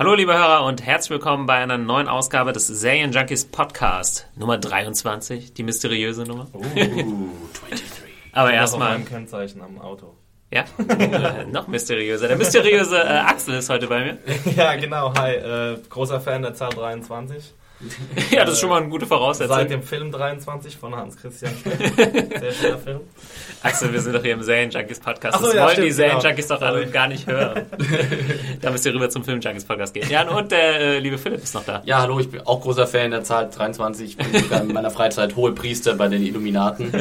Hallo liebe Hörer und herzlich willkommen bei einer neuen Ausgabe des Serien Junkies Podcast. Nummer 23, die mysteriöse Nummer. Uh, 23. Aber erstmal, ein Kennzeichen am Auto. ja, äh, noch mysteriöser. Der mysteriöse äh, Axel ist heute bei mir. ja, genau. Hi, äh, großer Fan der Zahl 23. Ja, das ist schon mal eine gute Voraussetzung. Seit dem Film 23 von Hans Christian Schmidt. Sehr schöner Film. Axel, wir sind doch hier im Serien Junkies Podcast. Ach so, das ja, wollen stimmt, die Serien genau. Junkies doch alle gar nicht hören. da müsst ihr rüber zum Film Junkies Podcast gehen. Ja, und der äh, liebe Philipp ist noch da. Ja, hallo, ich bin auch großer Fan der Zahl 23. Ich bin sogar in meiner Freizeit Hohepriester bei den Illuminaten.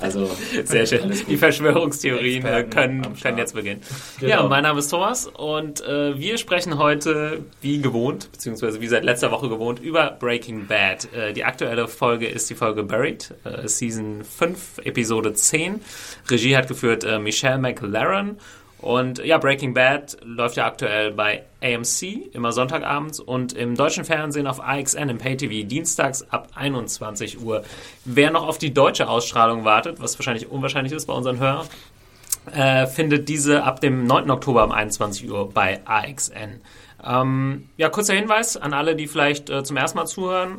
Also, Sehr schön. Die Verschwörungstheorien äh, Experten können, können jetzt beginnen. Genau. Ja, mein Name ist Thomas und äh, wir sprechen heute wie gewohnt, beziehungsweise wie seit letzter Woche gewohnt, über Breaking Bad. Äh, die aktuelle Folge ist die Folge Buried, äh, Season 5, Episode 10. Regie hat geführt äh, Michelle McLaren. Und ja, Breaking Bad läuft ja aktuell bei AMC, immer Sonntagabends und im deutschen Fernsehen auf AXN im Pay-TV dienstags ab 21 Uhr. Wer noch auf die deutsche Ausstrahlung wartet, was wahrscheinlich unwahrscheinlich ist bei unseren Hörern, äh, findet diese ab dem 9. Oktober um 21 Uhr bei AXN. Ähm, ja, kurzer Hinweis an alle, die vielleicht äh, zum ersten Mal zuhören.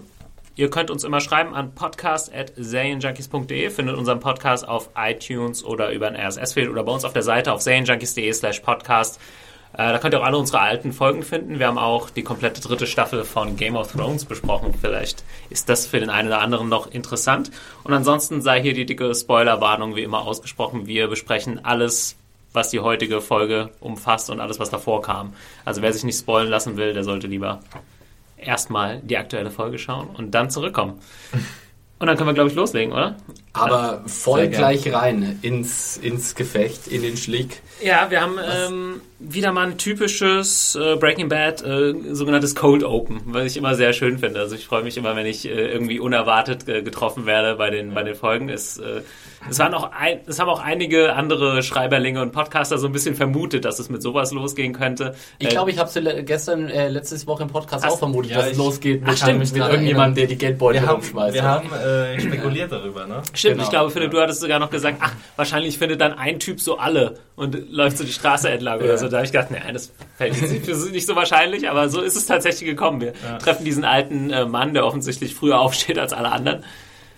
Ihr könnt uns immer schreiben an podcast.serienjunkies.de, findet unseren Podcast auf iTunes oder über ein RSS-Feed oder bei uns auf der Seite auf serienjunkies.de slash podcast. Äh, da könnt ihr auch alle unsere alten Folgen finden. Wir haben auch die komplette dritte Staffel von Game of Thrones besprochen. Vielleicht ist das für den einen oder anderen noch interessant. Und ansonsten sei hier die dicke Spoilerwarnung wie immer ausgesprochen. Wir besprechen alles, was die heutige Folge umfasst und alles, was davor kam. Also wer sich nicht spoilen lassen will, der sollte lieber erstmal die aktuelle Folge schauen und dann zurückkommen. Und dann können wir, glaube ich, loslegen, oder? aber voll gleich rein ins, ins Gefecht, in den Schlick. Ja, wir haben ähm, wieder mal ein typisches äh, Breaking Bad, äh, sogenanntes Cold Open, was ich immer sehr schön finde. Also ich freue mich immer, wenn ich äh, irgendwie unerwartet äh, getroffen werde bei den, bei den Folgen. Äh, es, waren auch ein, es haben auch einige andere Schreiberlinge und Podcaster so ein bisschen vermutet, dass es mit sowas losgehen könnte. Ich Äh, glaube, ich habe es gestern, äh, letzte Woche im Podcast Hast- auch vermutet, ja, dass es losgeht mit, Ach, stimmt. mit irgendjemandem, der die Geldbeutel rumschmeißt. wir haben äh, spekuliert darüber, ne? Stimmt, Genau. ich glaube, Philipp, du hattest sogar noch gesagt, ach, wahrscheinlich findet dann ein Typ so alle und läuft so die Straße entlang oder Ja. so. Da habe ich gedacht, nee, das fällt jetzt nicht, so wahrscheinlich, aber so ist es tatsächlich gekommen. Wir treffen diesen alten äh, Mann, der offensichtlich früher aufsteht als alle anderen.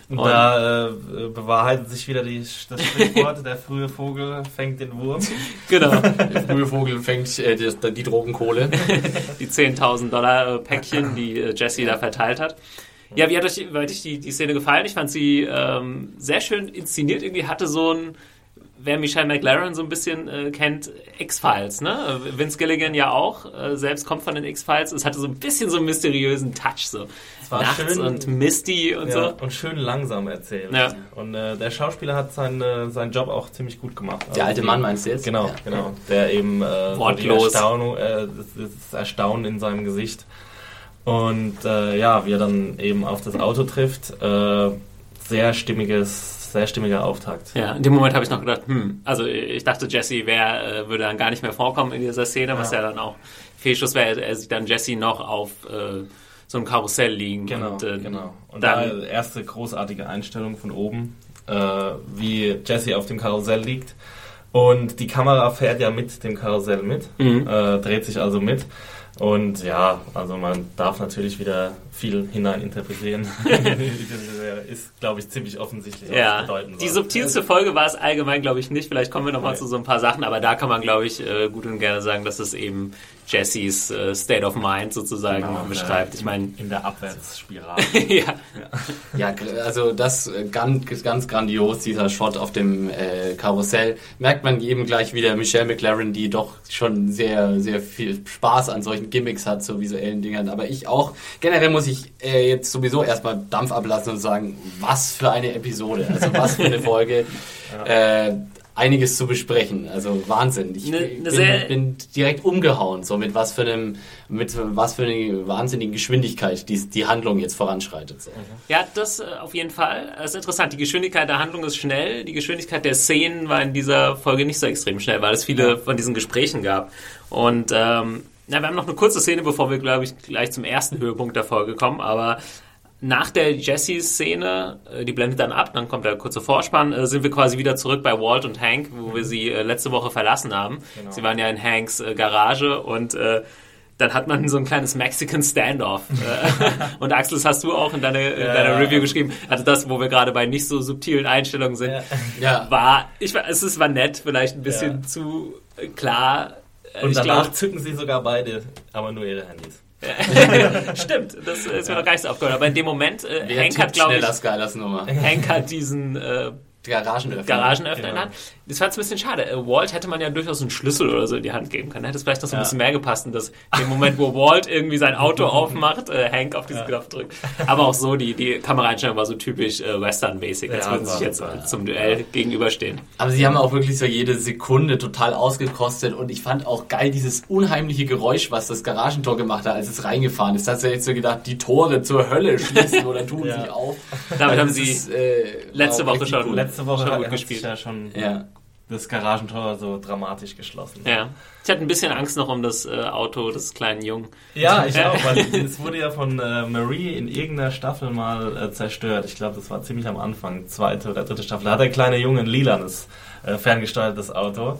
Und, Und- da äh, bewahrheitet sich wieder die, das Sprichwort, der frühe Vogel fängt den Wurm. Genau, Der frühe Vogel fängt äh, die, die Drogenkohle. die 10.000 Dollar äh, Päckchen, die äh, Jesse da verteilt hat. Ja, wie hat euch, wie hat euch die, die Szene gefallen? Ich fand sie ähm, sehr schön inszeniert. Irgendwie hatte so ein, wer Michelle McLaren so ein bisschen äh, kennt, X-Files, ne? Vince Gilligan ja auch, äh, selbst kommt von den X-Files. Es hatte so ein bisschen so einen mysteriösen Touch, so war nachts schön- und misty und Ja, so. und schön langsam erzählt. Ja. Und äh, der Schauspieler hat seinen, äh, seinen Job auch ziemlich gut gemacht. Der Also alte die- Mann meinst du jetzt? Genau, Ja. genau. Der eben äh, Wortlos. Die Erstaunung, äh, das, das Erstaunen in seinem Gesicht. Und äh, ja, wie er dann eben auf das Auto trifft, äh, sehr stimmiges, sehr stimmiger Auftakt. Ja, in dem Moment habe ich noch gedacht, hm, also ich dachte, Jesse wär, äh, würde dann gar nicht mehr vorkommen in dieser Szene, was ja, Ja. dann auch Fehlschuss wäre, er sieht dann Jesse noch auf äh, so einem Karussell liegen. Genau, und, äh, genau. Und dann- da erste großartige Einstellung von oben, äh, wie Jesse auf dem Karussell liegt. Und die Kamera fährt ja mit dem Karussell mit, Mhm. äh, dreht sich also mit. Und ja, also man darf natürlich wieder viel hineininterpretieren. ist, glaube ich, ziemlich offensichtlich, was Ja, bedeuten die subtilste Folge war es allgemein, glaube ich, nicht. Vielleicht kommen wir nochmal Nee. zu so ein paar Sachen, aber da kann man, glaube ich, äh, gut und gerne sagen, dass es eben Jessys äh, State of Mind sozusagen Genau, beschreibt. Ich meine, in der Abwärtsspirale. ja, Ja, also das äh, ganz, ganz grandios, dieser Shot auf dem äh, Karussell. Merkt man eben gleich wieder Michelle McLaren, die doch schon sehr, sehr viel Spaß an solchen Gimmicks hat, so visuellen Dingern. Aber ich auch, generell muss ich äh, jetzt sowieso erstmal Dampf ablassen und sagen, was für eine Episode, also was für eine Folge. äh, einiges zu besprechen. Also Wahnsinn. Ich Ne- ne bin, bin direkt umgehauen, so mit was für einem, mit was für einer wahnsinnigen Geschwindigkeit die, die Handlung jetzt voranschreitet. So. Ja, das äh, auf jeden Fall. Das ist interessant. Die Geschwindigkeit der Handlung ist schnell. Die Geschwindigkeit der Szenen war in dieser Folge nicht so extrem schnell, weil es viele von diesen Gesprächen gab. Und ähm, na, wir haben noch eine kurze Szene, bevor wir, glaube ich, gleich zum ersten Höhepunkt der Folge kommen. Aber nach der Jessie-Szene, äh, die blendet dann ab, dann kommt der kurze Vorspann, äh, sind wir quasi wieder zurück bei Walt und Hank, wo wir sie äh, letzte Woche verlassen haben. Sie waren ja in Hanks Garage und dann hat man so ein kleines Mexican Standoff. Und Axel, das hast du auch in, deine, in Ja. deiner Review geschrieben. Also das, wo wir gerade bei nicht so subtilen Einstellungen sind, Ja. Ja, war, ich war, es ist, war nett, vielleicht ein bisschen zu klar. Äh, Und ich danach glaub- zücken sie sogar beide, aber nur ihre Handys. Stimmt, das ist mir noch gar nicht so aufgehört. Aber in dem Moment, äh, wer Hank hat, glaube ich? Hank hat diesen äh, Garagenöffner. Garagenöffner in Genau. der Hand. Das war jetzt ein bisschen schade. Äh, Walt hätte man ja durchaus einen Schlüssel oder so in die Hand geben können. Da hätte es vielleicht noch so ein Ja. bisschen mehr gepasst. Und das, in dem Moment, wo Walt irgendwie sein Auto aufmacht, äh, Hank auf diesen Knopf drückt. Aber auch so, die, die Kameraeinstellung war so typisch äh, Western-basic, als Ja, würden sie sich jetzt super, zum Duell gegenüberstehen. Aber sie haben auch wirklich so jede Sekunde total ausgekostet und ich fand auch geil dieses unheimliche Geräusch, was das Garagentor gemacht hat, als es reingefahren ist. Da hast du jetzt so gedacht, die Tore zur Hölle schließen oder tun Ja. sich auf. Damit haben Das sie ist, äh, letzte Woche schon-. Letzte Woche Schon gut gespielt. ja schon Ja. Das Garagentor so dramatisch geschlossen. Ja. Ich hatte ein bisschen Angst noch um das äh, Auto des kleinen Jungen. Ja, ich auch, weil es wurde ja von äh, Marie in irgendeiner Staffel mal äh, zerstört. Ich glaube, das war ziemlich am Anfang, zweite oder dritte Staffel. Da hat der kleine Junge ein lilanes, äh, ferngesteuertes Auto.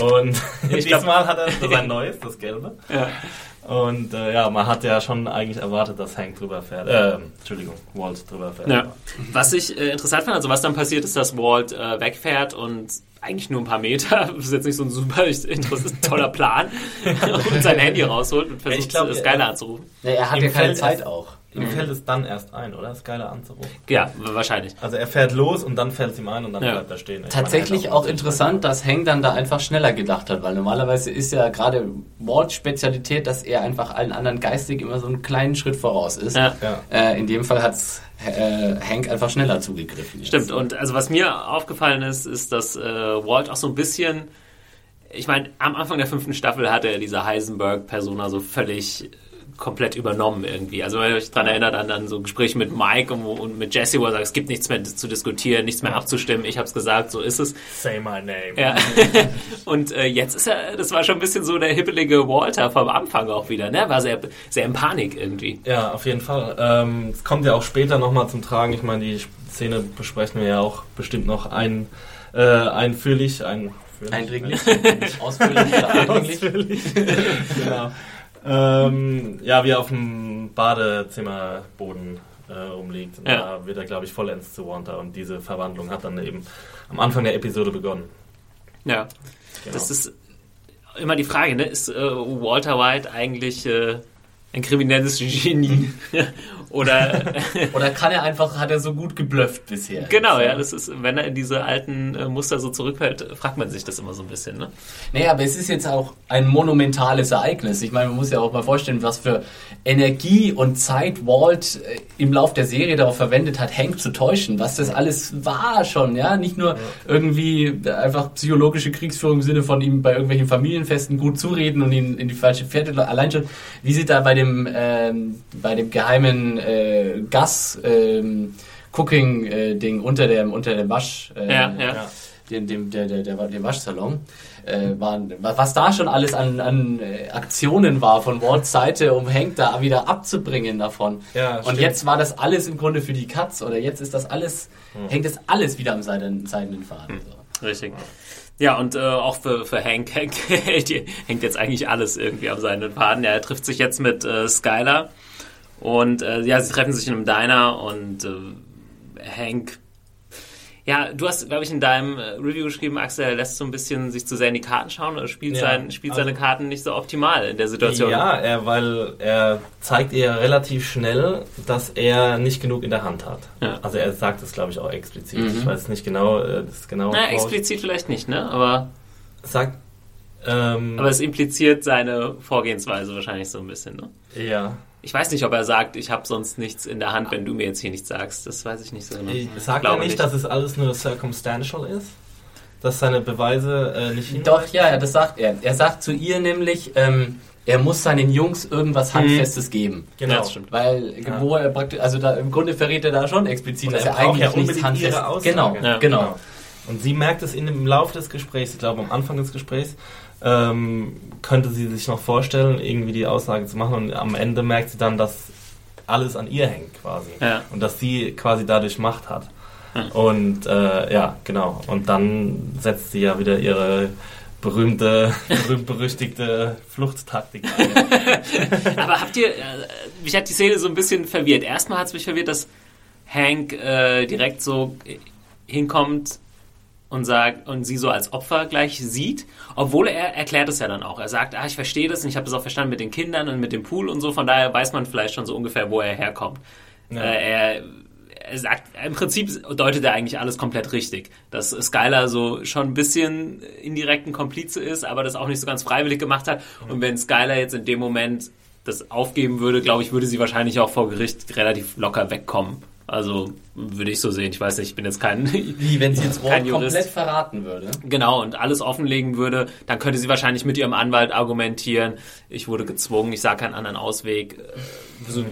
Und diesmal hat er sein neues, das gelbe. Ja. Und äh, ja, man hat ja schon eigentlich erwartet, dass Hank drüber fährt. Äh, Entschuldigung, Walt drüber fährt. Ja. Was ich äh, interessant fand, also was dann passiert ist, dass Walt äh, wegfährt und eigentlich nur ein paar Meter, das ist jetzt nicht so ein super interessant, toller Plan, und sein Handy rausholt und versucht, ich glaub, das Geile anzurufen. Ja, er hat Ihm ja keine Zeit auch. Ihm fällt es dann erst ein, oder? Das geile anzurufen. Ja, wahrscheinlich. Also er fährt los und dann fällt es ihm ein und dann Ja. bleibt er stehen. Ich Tatsächlich meine, auch interessant, dass Hank dann da einfach schneller gedacht hat, weil normalerweise ist ja gerade Walts Spezialität, dass er einfach allen anderen geistig immer so einen kleinen Schritt voraus ist. Ja. Ja. Äh, in dem Fall hat äh, Hank einfach schneller zugegriffen. jetzt. Stimmt, und also was mir aufgefallen ist, ist, dass äh, Walt auch so ein bisschen, ich meine, am Anfang der fünften Staffel hat er diese Heisenberg-Persona so völlig komplett übernommen irgendwie. Also wenn ihr euch daran erinnert an, an so Gespräche mit Mike und, und mit Jesse, wo er sagt, es gibt nichts mehr zu diskutieren, nichts mehr abzustimmen, ich habe es gesagt, so ist es. Say my name. Ja. Und äh, jetzt ist er, das war schon ein bisschen so der hippelige Walter vom Anfang auch wieder, ne? War sehr, sehr in Panik irgendwie. Ja, auf jeden Fall. Ähm, Es kommt ja auch später nochmal zum Tragen. Ich meine, die Szene besprechen wir ja auch bestimmt noch ein, äh, einführlich. Ein, Eindringlich, ausführlich eindringlich. Ausführlich. genau. Ähm, ja, wie er auf dem Badezimmerboden äh, rumliegt. Und Ja. Da wird er, glaube ich, vollends zu Wanda. Und diese Verwandlung hat dann eben am Anfang der Episode begonnen. Ja. Genau. Das ist immer die Frage, ne? Ist äh, Walter White eigentlich äh, ein kriminelles Genie? Oder Oder kann er einfach, hat er so gut geblufft bisher? genau, ja, das ist, wenn er in diese alten äh, Muster so zurückfällt, fragt man sich das immer so ein bisschen, ne? Naja, aber es ist jetzt auch ein monumentales Ereignis. Ich meine, man muss ja auch mal vorstellen, was für Energie und Zeit Walt äh, im Lauf der Serie darauf verwendet hat, Hank zu täuschen. Was das alles war schon, ja. Nicht nur irgendwie einfach psychologische Kriegsführung im Sinne von ihm bei irgendwelchen Familienfesten gut zureden und ihn in die falsche Fährte. Allein schon, wie sie da bei dem, ähm, bei dem geheimen äh, Gas, ähm, Cooking äh, Ding unter dem unter dem Wasch äh, Ja, ja. dem, dem, der, der, der, dem Waschsalon, äh, waren, was da schon alles an, an äh, Aktionen war von Walts Seite, um Hank da wieder abzubringen davon. Ja, Und stimmt. jetzt war das alles im Grunde für die Katz oder jetzt ist das alles, hängt das alles wieder am seidenen, seidenen Faden. So. Richtig. Ja, und äh, auch für, für Hank, Hank hängt jetzt eigentlich alles irgendwie am seinen Faden. Ja, er trifft sich jetzt mit äh, Skylar und äh, ja, sie treffen sich in einem Diner und äh, Hank. Ja, du hast, glaube ich, in deinem äh, Review geschrieben, Axel, er lässt so ein bisschen sich zu sehr in die Karten schauen oder spielt, Ja, sein, spielt seine also- Karten nicht so optimal in der Situation. Ja, er, weil er zeigt ihr relativ schnell, dass er nicht genug in der Hand hat. Ja. Also er sagt es, glaube ich, auch explizit. Mhm. Ich weiß nicht genau, äh, das genau. Na, explizit vielleicht nicht, ne? Aber Sagt, Ähm, Aber es impliziert seine Vorgehensweise wahrscheinlich so ein bisschen, ne? ja. Ich weiß nicht, ob er sagt, ich habe sonst nichts in der Hand, wenn du mir jetzt hier nichts sagst. Das weiß ich nicht so genau. Ich sag Glaube ja nicht, nicht. dass es alles nur circumstantial ist. Dass seine Beweise äh, nicht. Doch, ja, ja, das sagt er. Er sagt zu ihr nämlich, ähm, er muss seinen Jungs irgendwas Handfestes geben. Genau. Das stimmt. Weil, wo er praktisch, also da im Grunde verrät er da schon explizit, Und dass er er, eigentlich ja nichts unbedingt handfest. ihre Aussage. Genau, Ja. genau. Und sie merkt es in dem, im Laufe des Gesprächs, ich glaube am Anfang des Gesprächs, ähm, könnte sie sich noch vorstellen, irgendwie die Aussage zu machen und am Ende merkt sie dann, dass alles an ihr hängt quasi. Ja. Und dass sie quasi dadurch Macht hat. Hm. Und äh, ja, genau. Und dann setzt sie ja wieder ihre berühmte, berühmt-berüchtigte Fluchttaktik ein. Aber habt ihr, äh, mich hat die Szene so ein bisschen verwirrt. Erstmal hat es mich verwirrt, dass Hank äh, direkt so äh, hinkommt und sagt und sie so als Opfer gleich sieht, obwohl er erklärt es ja dann auch. Er sagt, ah, ich verstehe das und ich habe das auch verstanden mit den Kindern und mit dem Pool und so. Von daher weiß man vielleicht schon so ungefähr, wo er herkommt. Ja. Äh, er, er sagt, im Prinzip deutet er eigentlich alles komplett richtig. Dass Skylar so schon ein bisschen indirekten Komplize ist, aber das auch nicht so ganz freiwillig gemacht hat. Und wenn Skylar jetzt in dem Moment das aufgeben würde, glaube ich, würde sie wahrscheinlich auch vor Gericht relativ locker wegkommen. Also würde ich so sehen. Ich weiß nicht, ich bin jetzt kein Wie, wenn sie jetzt Jurist. komplett verraten würde. Genau, und alles offenlegen würde, dann könnte sie wahrscheinlich mit ihrem Anwalt argumentieren, ich wurde gezwungen, ich sah keinen anderen Ausweg. Äh, so-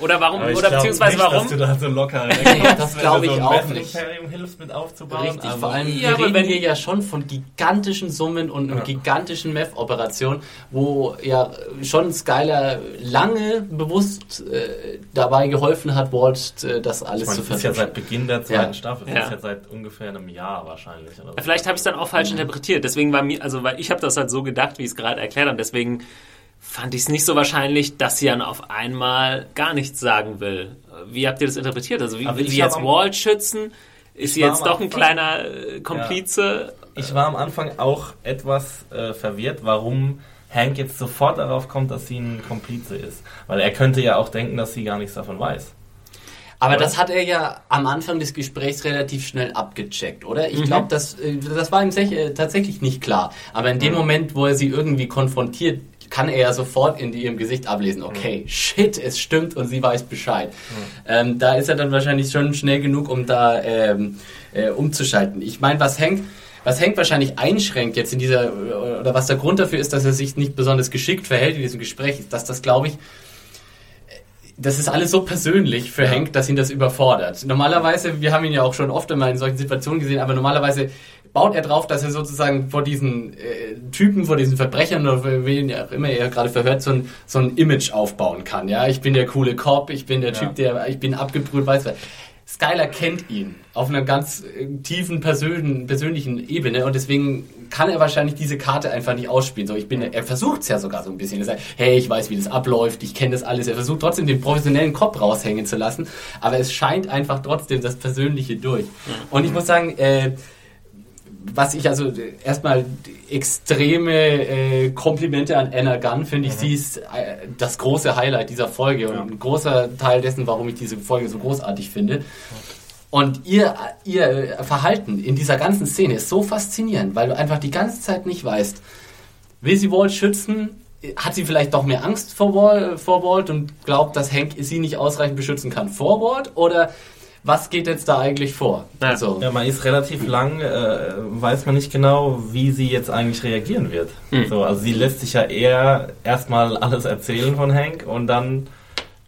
Oder warum, oder beziehungsweise nicht, warum? Dass du da so locker das glaub ich auch ein nicht. Imperium hilfst mit aufzubauen. Richtig, aber- vor allem, Ja, wir aber reden wenn- hier ja schon von gigantischen Summen und, und Ja. gigantischen Meth-Operationen, wo ja schon Skylar lange bewusst äh, dabei geholfen hat, Walt äh, das alles Ich meine, zu das ist ja seit Beginn der zweiten Ja. Staffel. Das Ja. ist ja seit ungefähr einem Jahr wahrscheinlich. Oder so. Vielleicht habe ich es dann auch falsch interpretiert. Deswegen war mir, also weil ich habe das halt so gedacht, wie ich es gerade erklärt habe. Deswegen fand ich es nicht so wahrscheinlich, dass sie dann auf einmal gar nichts sagen will. Wie habt ihr das interpretiert? Also wie will sie jetzt Walt schützen? Ist sie jetzt doch ein kleiner äh, Komplize? Ich war am Anfang auch etwas äh, verwirrt, warum Hank jetzt sofort darauf kommt, dass sie ein Komplize ist. Weil er könnte ja auch denken, dass sie gar nichts davon weiß. Aber Oder? das hat er ja am Anfang des Gesprächs relativ schnell abgecheckt, oder? Mhm. Ich glaube, das, äh, das war ihm äh, tatsächlich nicht klar. Aber in dem Mhm. Moment, wo er sie irgendwie konfrontiert, kann er ja sofort in ihrem Gesicht ablesen, okay, shit, es stimmt und sie weiß Bescheid. Ähm, da ist er dann wahrscheinlich schon schnell genug, um da ähm, äh, umzuschalten. Ich meine, was Hank, was Hank wahrscheinlich einschränkt jetzt in dieser, oder was der Grund dafür ist, dass er sich nicht besonders geschickt verhält in diesem Gespräch, ist, dass das, glaube ich, das ist alles so persönlich für Hank, dass ihn das überfordert. Normalerweise, wir haben ihn ja auch schon oft einmal in solchen Situationen gesehen, aber normalerweise baut er drauf, dass er sozusagen vor diesen äh, Typen, vor diesen Verbrechern oder wen ja auch immer er gerade verhört, so ein, so ein Image aufbauen kann. Ja, ich bin der coole Cop, ich bin der Ja. Typ, der, ich bin abgebrüht, weiß was. Skylar kennt ihn auf einer ganz äh, tiefen persönlichen, persönlichen Ebene und deswegen kann er wahrscheinlich diese Karte einfach nicht ausspielen. So, ich bin, er versucht es ja sogar so ein bisschen. Er sagt, hey, ich weiß, wie das abläuft, ich kenne das alles. Er versucht trotzdem den professionellen Kopf raushängen zu lassen, aber es scheint einfach trotzdem das Persönliche durch. Und ich muss sagen, äh, was ich also erstmal extreme äh, Komplimente an Anna Gunn finde ich, sie ist äh, das große Highlight dieser Folge und Ja. ein großer Teil dessen, warum ich diese Folge so großartig finde. Und ihr, ihr Verhalten in dieser ganzen Szene ist so faszinierend, weil du einfach die ganze Zeit nicht weißt, will sie Walt schützen? Hat sie vielleicht doch mehr Angst vor Walt, vor Walt und glaubt, dass Hank sie nicht ausreichend beschützen kann vor Walt? Oder was geht jetzt da eigentlich vor? Ja. Also, Ja, man ist relativ lang, äh, weiß man nicht genau, wie sie jetzt eigentlich reagieren wird. So, also sie lässt sich ja eher erstmal alles erzählen von Hank und dann,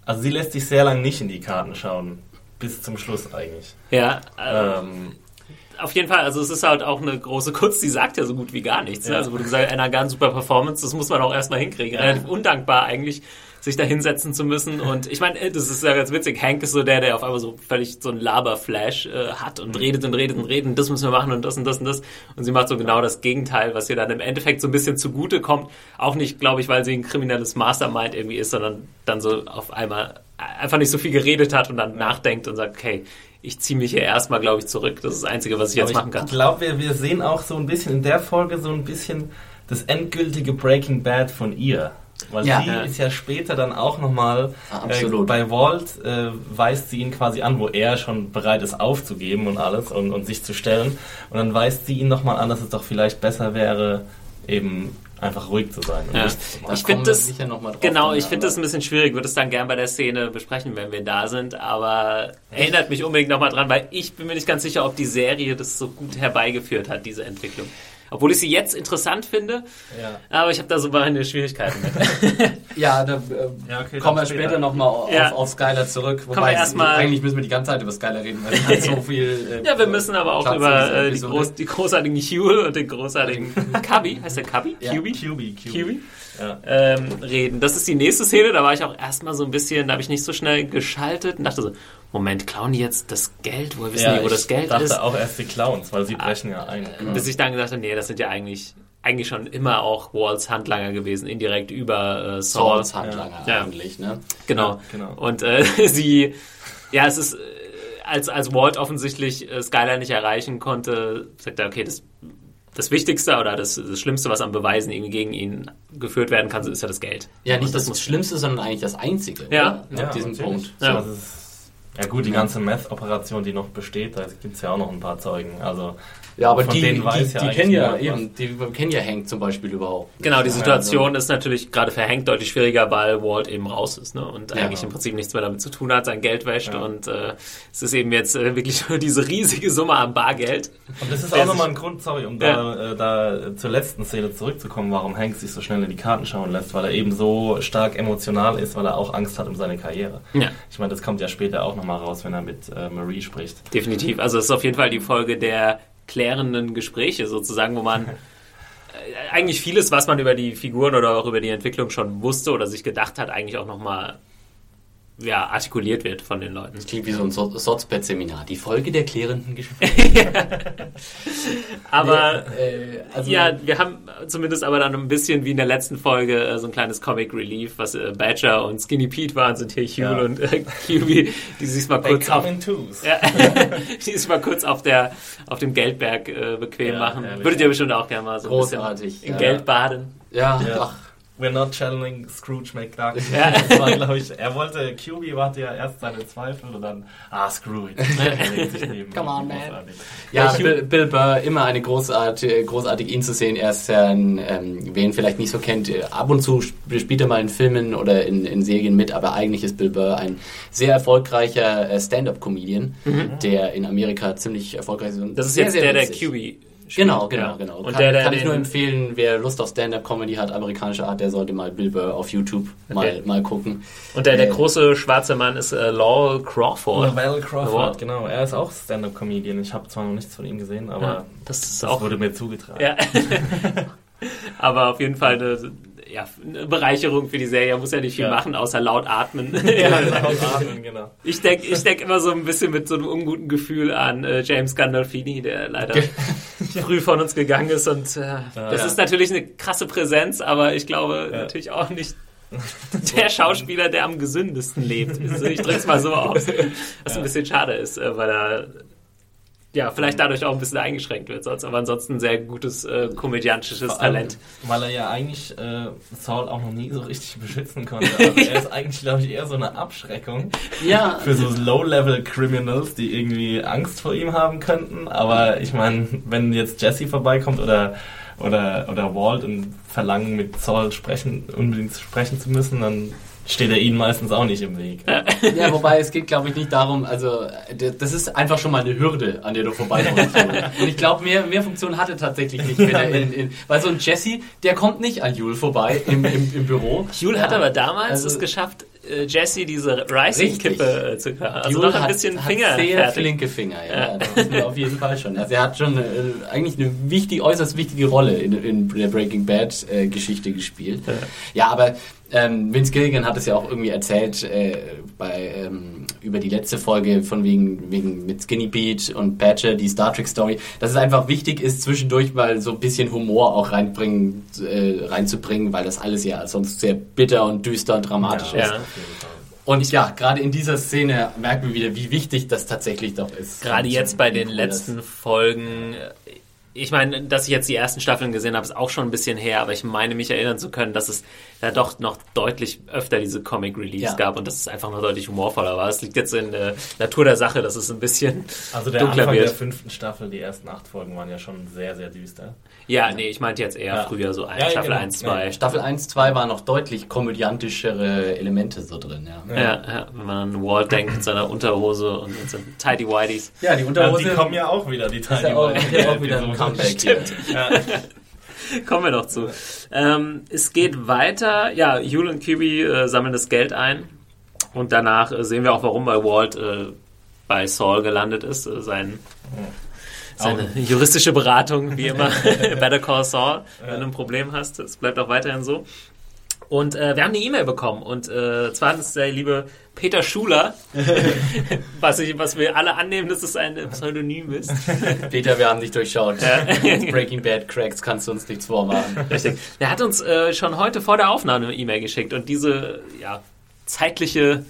also sie lässt sich sehr lang nicht in die Karten schauen. Bis zum Schluss eigentlich. Ja, äh, Ähm, Auf jeden Fall, also es ist halt auch eine große Kunst, die sagt ja so gut wie gar nichts. Ne? Ja. Also wurde gesagt, einer ganz super Performance, das muss man auch erstmal hinkriegen. Relativ undankbar eigentlich, sich da hinsetzen zu müssen. Und ich meine, das ist ja ganz witzig. Hank ist so der, der auf einmal so völlig so ein Laberflash äh, hat und redet und redet und redet und das müssen wir machen und das und das und das. Und sie macht so genau das Gegenteil, was ihr dann im Endeffekt so ein bisschen zugute kommt. Auch nicht, glaube ich, weil sie ein kriminelles Mastermind irgendwie ist, sondern dann so auf einmal einfach nicht so viel geredet hat und dann nachdenkt und sagt, okay, ich ziehe mich hier erstmal, glaube ich, zurück. Das ist das Einzige, was ich jetzt machen kann. Ich glaube, wir, wir sehen auch so ein bisschen in der Folge so ein bisschen das endgültige Breaking Bad von ihr. Weil Ja. sie Ja. ist ja später dann auch nochmal Ah, äh, absolut. bei Walt äh, weist sie ihn quasi an, wo er schon bereit ist aufzugeben und alles und, und sich zu stellen. Und dann weist sie ihn nochmal an, dass es doch vielleicht besser wäre, eben einfach ruhig zu sein. Und Ja. Ich finde das sicher noch mal drauf genau, ich finde das ein bisschen schwierig. Würde es dann gern bei der Szene besprechen, wenn wir da sind. Aber erinnert mich unbedingt nochmal dran, weil ich bin mir nicht ganz sicher, ob die Serie das so gut herbeigeführt hat, diese Entwicklung. Obwohl ich sie jetzt interessant finde, Ja. aber ich habe da so meine Schwierigkeiten mit. Ja, da äh, Ja, okay, kommen wir später, später. nochmal auf, Ja. auf Skylar zurück. Kommen wir erst mal- eigentlich müssen wir die ganze Zeit über Skylar reden, weil es hat so viel. Äh, Ja, wir müssen aber auch Platz über äh, die, groß, die großartigen Huel und den großartigen Cubby, heißt der Cubby? Ja. Cubby? QB, QB. Kiwi? Ja. ähm, reden. Das ist die nächste Szene, da war ich auch erstmal so ein bisschen, da habe ich nicht so schnell geschaltet und dachte so, Moment, klauen die jetzt das Geld? Woher wissen Ja, die, wo ich das Geld dachte ist? auch erst die Clowns, weil sie brechen ja ein. Bis ich dann gedacht habe, nee, das sind ja eigentlich, eigentlich schon immer auch Walls Handlanger gewesen, indirekt über äh, Saul. Sauls Handlanger Ja. eigentlich, ne? Genau. Ja, genau. Und äh, sie, ja, es ist, äh, als, als Walt offensichtlich äh, Skylar nicht erreichen konnte, sagt er, okay, das, das Wichtigste oder das, das Schlimmste, was an Beweisen irgendwie gegen ihn geführt werden kann, ist ja das Geld. Ja, nicht das, muss Schlimmste, sondern eigentlich das Einzige. Ja. oder? Ab diesem natürlich. Punkt. Ja. Ja. Ja gut, die ganze Meth-Operation, die noch besteht, da gibt es ja auch noch ein paar Zeugen. Also Ja, aber von die, denen die, weiß die, ja kennen ja eben, die kennen ja Hank zum Beispiel überhaupt. Genau, die Situation Also, ist natürlich gerade für Hank deutlich schwieriger, weil Walt eben raus ist ne? und Ja. eigentlich im Prinzip nichts mehr damit zu tun hat, sein Geld wäscht Ja. und äh, es ist eben jetzt äh, wirklich nur diese riesige Summe an Bargeld. Und das ist auch nochmal ein Grund, sorry, um Ja. da, äh, da zur letzten Szene zurückzukommen, warum Hank sich so schnell in die Karten schauen lässt, weil er eben so stark emotional ist, weil er auch Angst hat um seine Karriere. Ja. Ich meine, das kommt ja später auch nochmal raus, wenn er mit äh, Marie spricht. Definitiv. Also es ist auf jeden Fall die Folge der klärenden Gespräche sozusagen, wo man äh, eigentlich vieles, was man über die Figuren oder auch über die Entwicklung schon wusste oder sich gedacht hat, eigentlich auch nochmal ja, artikuliert wird von den Leuten. Das klingt wie so ein So- Sozpet-Seminar. Die Folge der klärenden Gespräche. Aber äh, also, ja, wir haben zumindest aber dann ein bisschen wie in der letzten Folge äh, so ein kleines Comic Relief, was äh, Badger und Skinny Pete waren, sind hier Hugh Ja. und äh, QB, die sich mal They kurz auf, come in twos. ja, die sich mal kurz auf der auf dem Geldberg äh, bequem Ja, machen. ehrlich. Würdet ihr bestimmt auch gerne mal so ein Großartig, bisschen in ja. Geld baden. ja, Ja. ach, We're not channeling Scrooge McDuck. Ja. Das war, glaube ich, er wollte, QB hatte ja erst seine Zweifel und dann, ah, screw it. Come on, man. Großartig. Ja, Bill, Bill Burr, immer eine großartig, großartig ihn zu sehen. Er ist ja ein, ähm, wer ihn vielleicht nicht so kennt, äh, ab und zu sp- spielt er mal in Filmen oder in, in Serien mit, aber eigentlich ist Bill Burr ein sehr erfolgreicher äh, Stand-Up-Comedian, der in Amerika ziemlich erfolgreich ist. und Mhm. Das ist sehr, jetzt sehr der, der. QB spielt. Genau, genau, Ja. genau. Und kann der, der kann ich nur empfehlen, wer Lust auf Stand-Up-Comedy hat, amerikanische Art, der sollte mal Bill Burr auf YouTube mal, Okay. mal gucken. Und der, der Äh, große schwarze Mann ist äh, Lowell Crawford. Lavelle Crawford, genau. Er ist auch Stand-Up-Comedian. Ich habe zwar noch nichts von ihm gesehen, aber Ja, das ist das auch wurde mir zugetragen. Ja. Aber auf jeden Fall eine, ja, eine Bereicherung für die Serie. Muss ja nicht viel Ja. machen, außer laut atmen. Ja, atmen, genau. Ich denke ich denk immer so ein bisschen mit so einem unguten Gefühl an äh, James Gandolfini, der leider früh von uns gegangen ist. Und äh, das Ja. ist natürlich eine krasse Präsenz, aber ich glaube natürlich auch nicht der Schauspieler, der am gesündesten lebt. Also ich drücke es mal so aus. Was ein bisschen schade ist, äh, weil er ja, vielleicht dadurch auch ein bisschen eingeschränkt wird, sonst, aber ansonsten ein sehr gutes äh, komödiantisches allem, Talent. Weil er ja eigentlich äh, Saul auch noch nie so richtig beschützen konnte. Also er ist eigentlich, glaube ich, eher so eine Abschreckung Ja, für so Low-Level-Criminals, die irgendwie Angst vor ihm haben könnten. Aber ich meine, wenn jetzt Jesse vorbeikommt oder, oder, oder Walt und verlangen, mit Saul sprechen, unbedingt sprechen zu müssen, dann steht er ihnen meistens auch nicht im Weg. Ja, wobei es geht, glaube ich, nicht darum, also das ist einfach schon mal eine Hürde, an der du vorbeikommst. Und ich glaube, mehr, mehr Funktion hat er tatsächlich nicht. Wenn er in, in, weil so ein Jesse, der kommt nicht an Jule vorbei im, im, im Büro. Jule hat Ja, aber damals also- es geschafft, äh, Jesse diese Rising-Kippe äh, zu können. Also Jule noch ein hat- bisschen hat Finger sehr fertig. flinke Finger, ja. Ja. Das wissen wir auf jeden Fall schon. Also er hat schon äh, eigentlich eine wichtig, äußerst wichtige Rolle in, in der Breaking Bad äh, Geschichte gespielt. Ja, aber ähm, Vince Gilligan hat es ja auch irgendwie erzählt äh, bei ähm, über die letzte Folge von wegen, wegen mit Skinny Pete und Badger, die Star Trek Story, dass es einfach wichtig ist, zwischendurch mal so ein bisschen Humor auch reinbringen, äh, reinzubringen, weil das alles ja sonst sehr bitter und düster und dramatisch Ja. ist. Und ja, gerade in dieser Szene merken wir wieder, wie wichtig das tatsächlich doch ist. Gerade jetzt bei den letzten Folgen, äh, ich meine, dass ich jetzt die ersten Staffeln gesehen habe, ist auch schon ein bisschen her, aber ich meine mich erinnern zu können, dass es da doch noch deutlich öfter diese Comic Release Ja. gab und dass es einfach noch deutlich humorvoller war. Es liegt jetzt in der Natur der Sache, dass es ein bisschen Also der dunkler Anfang wird. der fünften Staffel, die ersten acht Folgen waren ja schon sehr, sehr düster. Ja, nee, ich meinte jetzt eher Ja. früher so ein Ja, ja, Staffel genau. 1, 2. Staffel 1, 2 waren noch deutlich komödiantischere Elemente so drin, ja. Ja, ja, wenn man an Walt denkt mit seiner Unterhose und mit seinen Tidy Whiteys. Ja, die Ja, Unterhose die kommen ja auch wieder, die ist auch, White ja auch. Comeback. Kommen wir noch zu. Ähm, es geht weiter. Ja, Yule und Kiwi äh, sammeln das Geld ein. Und danach äh, sehen wir auch, warum bei Walt äh, bei Saul gelandet ist. Äh, sein, seine juristische Beratung, wie immer. Better Call Saul, wenn du ein Problem hast. Das bleibt auch weiterhin so. Und äh, wir haben eine E-Mail bekommen. Und äh, zwar ist der liebe Peter Schuler, was, ich, was wir alle annehmen, dass es ein Pseudonym ist. Peter, wir haben dich durchschaut. Ja. Breaking Bad Cracks, kannst du uns nichts vormachen. Richtig. Der hat uns äh, schon heute vor der Aufnahme eine E-Mail geschickt und diese ja, zeitliche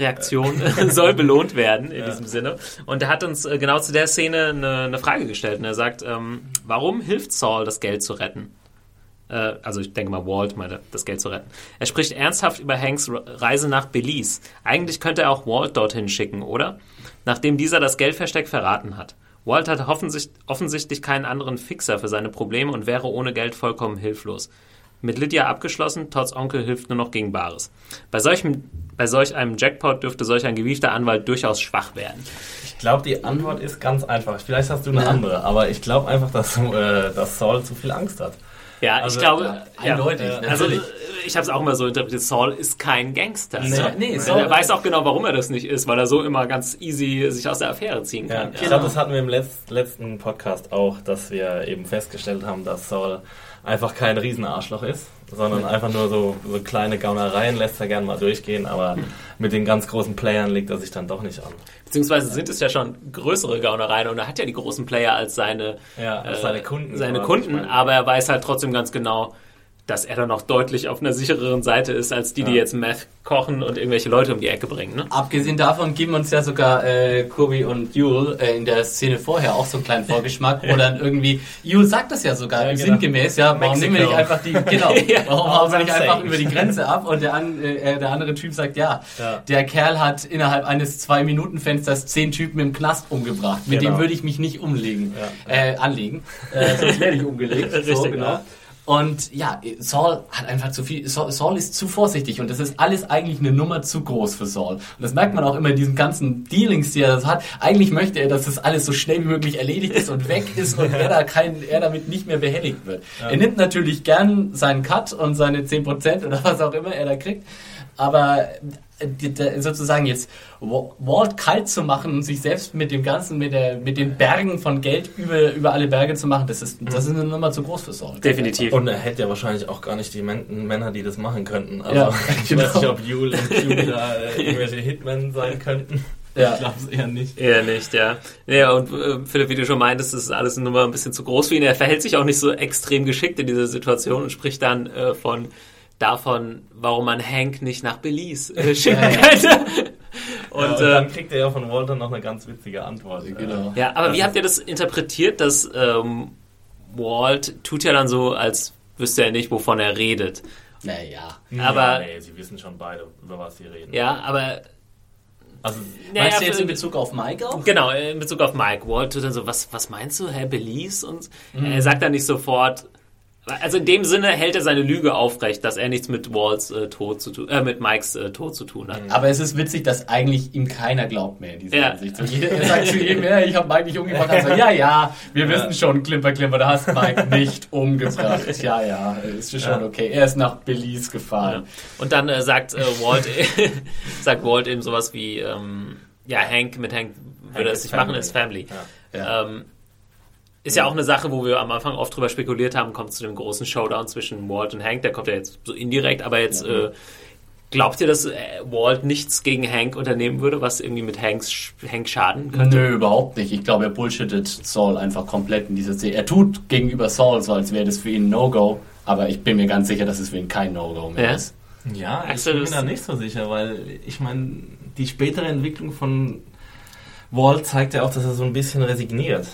Reaktion soll belohnt werden in diesem Sinne. Und er hat uns äh, genau zu der Szene eine, eine Frage gestellt. Und er sagt, ähm, warum hilft Saul, das Geld zu retten? Äh, also ich denke mal, Walt meinte, das Geld zu retten. Er spricht ernsthaft über Hanks Re- Reise nach Belize. Eigentlich könnte er auch Walt dorthin schicken, oder? Nachdem dieser das Geldversteck verraten hat. Walt hat offensicht, offensichtlich keinen anderen Fixer für seine Probleme und wäre ohne Geld vollkommen hilflos. Mit Lydia abgeschlossen, Todds Onkel hilft nur noch gegen Bares. Bei, solchem, bei solch einem Jackpot dürfte solch ein gewiefter Anwalt durchaus schwach werden. Ich glaube, die Antwort ist ganz einfach. Vielleicht hast du eine andere, aber ich glaube einfach, dass, äh, dass Saul zu viel Angst hat. Ja, Also, ich glaube, ja, ja, eindeutig, also natürlich. äh, ich habe es auch immer so interpretiert, Saul ist kein Gangster. Nee, Ne? nee, Saul- er weiß auch genau, warum er das nicht ist, weil er so immer ganz easy sich aus der Affäre ziehen Ja, kann. ich glaube, das hatten wir im Letz letzten Podcast auch, dass wir eben festgestellt haben, dass Saul einfach kein Riesenarschloch ist, sondern einfach nur so, so kleine Gaunereien lässt er gern mal durchgehen, aber mit den ganz großen Playern legt er sich dann doch nicht an. Beziehungsweise sind es ja schon größere Gaunereien und er hat ja die großen Player als seine, Ja, als seine Kunden Seine Kunden, aber er weiß halt trotzdem ganz genau, dass er dann noch deutlich auf einer sichereren Seite ist, als die, die Ja. jetzt Meth kochen und irgendwelche Leute um die Ecke bringen. Ne? Abgesehen davon geben uns ja sogar äh, Kirby und Yule äh, in der Szene vorher auch so einen kleinen Vorgeschmack, wo dann irgendwie, Yule sagt das ja sogar Ja, genau. sinngemäß, ja, warum nehmen wir nicht einfach die, genau, Ja. warum hauen wir nicht einfach über die Grenze ab und der, an, äh, der andere Typ sagt, ja, der Kerl hat innerhalb eines Zwei-Minuten-Fensters zehn Typen im Knast umgebracht, mit Genau. dem würde ich mich nicht umlegen, äh, anlegen, äh, sonst werde ich umgelegt. so, Richtig, genau. Ja. Und ja, Saul hat einfach zu viel, Saul, Saul ist zu vorsichtig und das ist alles eigentlich eine Nummer zu groß für Saul. Und das merkt man auch immer in diesen ganzen Dealings, die er das hat. Eigentlich möchte er, dass das alles so schnell wie möglich erledigt ist und weg ist und er da kein, er damit nicht mehr behelligt wird. Er nimmt natürlich gern seinen Cut und seine 10% oder was auch immer er da kriegt, aber sozusagen jetzt Wa- Walt kalt zu machen und sich selbst mit dem Ganzen, mit, der, mit den Bergen von Geld über, über alle Berge zu machen, das ist, das ist eine Nummer zu groß für Saul. Definitiv. Und er hätte ja wahrscheinlich auch gar nicht die Män Männer, die das machen könnten. Also Ja, ich genau. weiß nicht, ob Yule und Q da äh, irgendwelche Hitmen sein könnten. Ja. Ich glaube es eher nicht. Eher nicht, ja. Ja, und äh, Philipp, wie du schon meintest, das ist alles eine Nummer ein bisschen zu groß für ihn. Er verhält sich auch nicht so extrem geschickt in dieser Situation und spricht dann äh, von davon, warum man Hank nicht nach Belize äh, schicken Ja, ja. könnte. Und, ja, und dann äh, kriegt er ja von Walter noch eine ganz witzige Antwort. Genau. ja, aber Das wie habt ihr das interpretiert, dass ähm, Walt tut ja dann so, als wüsste er nicht, wovon er redet. Naja. Ja, Aber- nee, sie wissen schon beide, über was sie reden. Ja, aber Also, Naja, Meinst du jetzt in Bezug auf Mike auch? Genau, in Bezug auf Mike. Walt tut dann so, was, was meinst du, Herr Belize? Und Mhm. er sagt dann nicht sofort, also in dem Sinne hält er seine Lüge aufrecht, dass er nichts mit Walts äh, Tod zu tun, äh, mit Mikes äh, Tod zu tun hat. Aber es ist witzig, dass eigentlich ihm keiner glaubt mehr in dieser Ja. Hinsicht. So, jeder, er sagt zu ihm, ja, ich habe Mike nicht umgebracht. Er sagt, ja, ja, wir Ja. wissen schon, Klimper, Klimper, du hast Mike nicht umgebracht. Ja, ja, ist schon Ja. okay. Er ist nach Belize gefahren. Und dann äh, sagt äh, Walt, sagt Walt eben sowas wie, ähm, ja, Hank mit Hank würde Hank es nicht machen, ist Family. Ähm, ist ja auch eine Sache, wo wir am Anfang oft drüber spekuliert haben, kommt zu dem großen Showdown zwischen Walt und Hank. Der kommt ja jetzt so indirekt, aber jetzt äh, glaubt ihr, dass äh, Walt nichts gegen Hank unternehmen würde, was irgendwie mit Hanks, Hank schaden könnte? Nö, überhaupt nicht. Ich glaube, er bullshittet Saul einfach komplett in dieser Szene. Er tut gegenüber Saul so, als wäre das für ihn ein No-Go, aber ich bin mir ganz sicher, dass es für ihn kein No-Go mehr Ja? ist. Ja, ich Axel, bin mir da nicht so sicher, weil ich meine, die spätere Entwicklung von Walt zeigt ja auch, dass er so ein bisschen resigniert.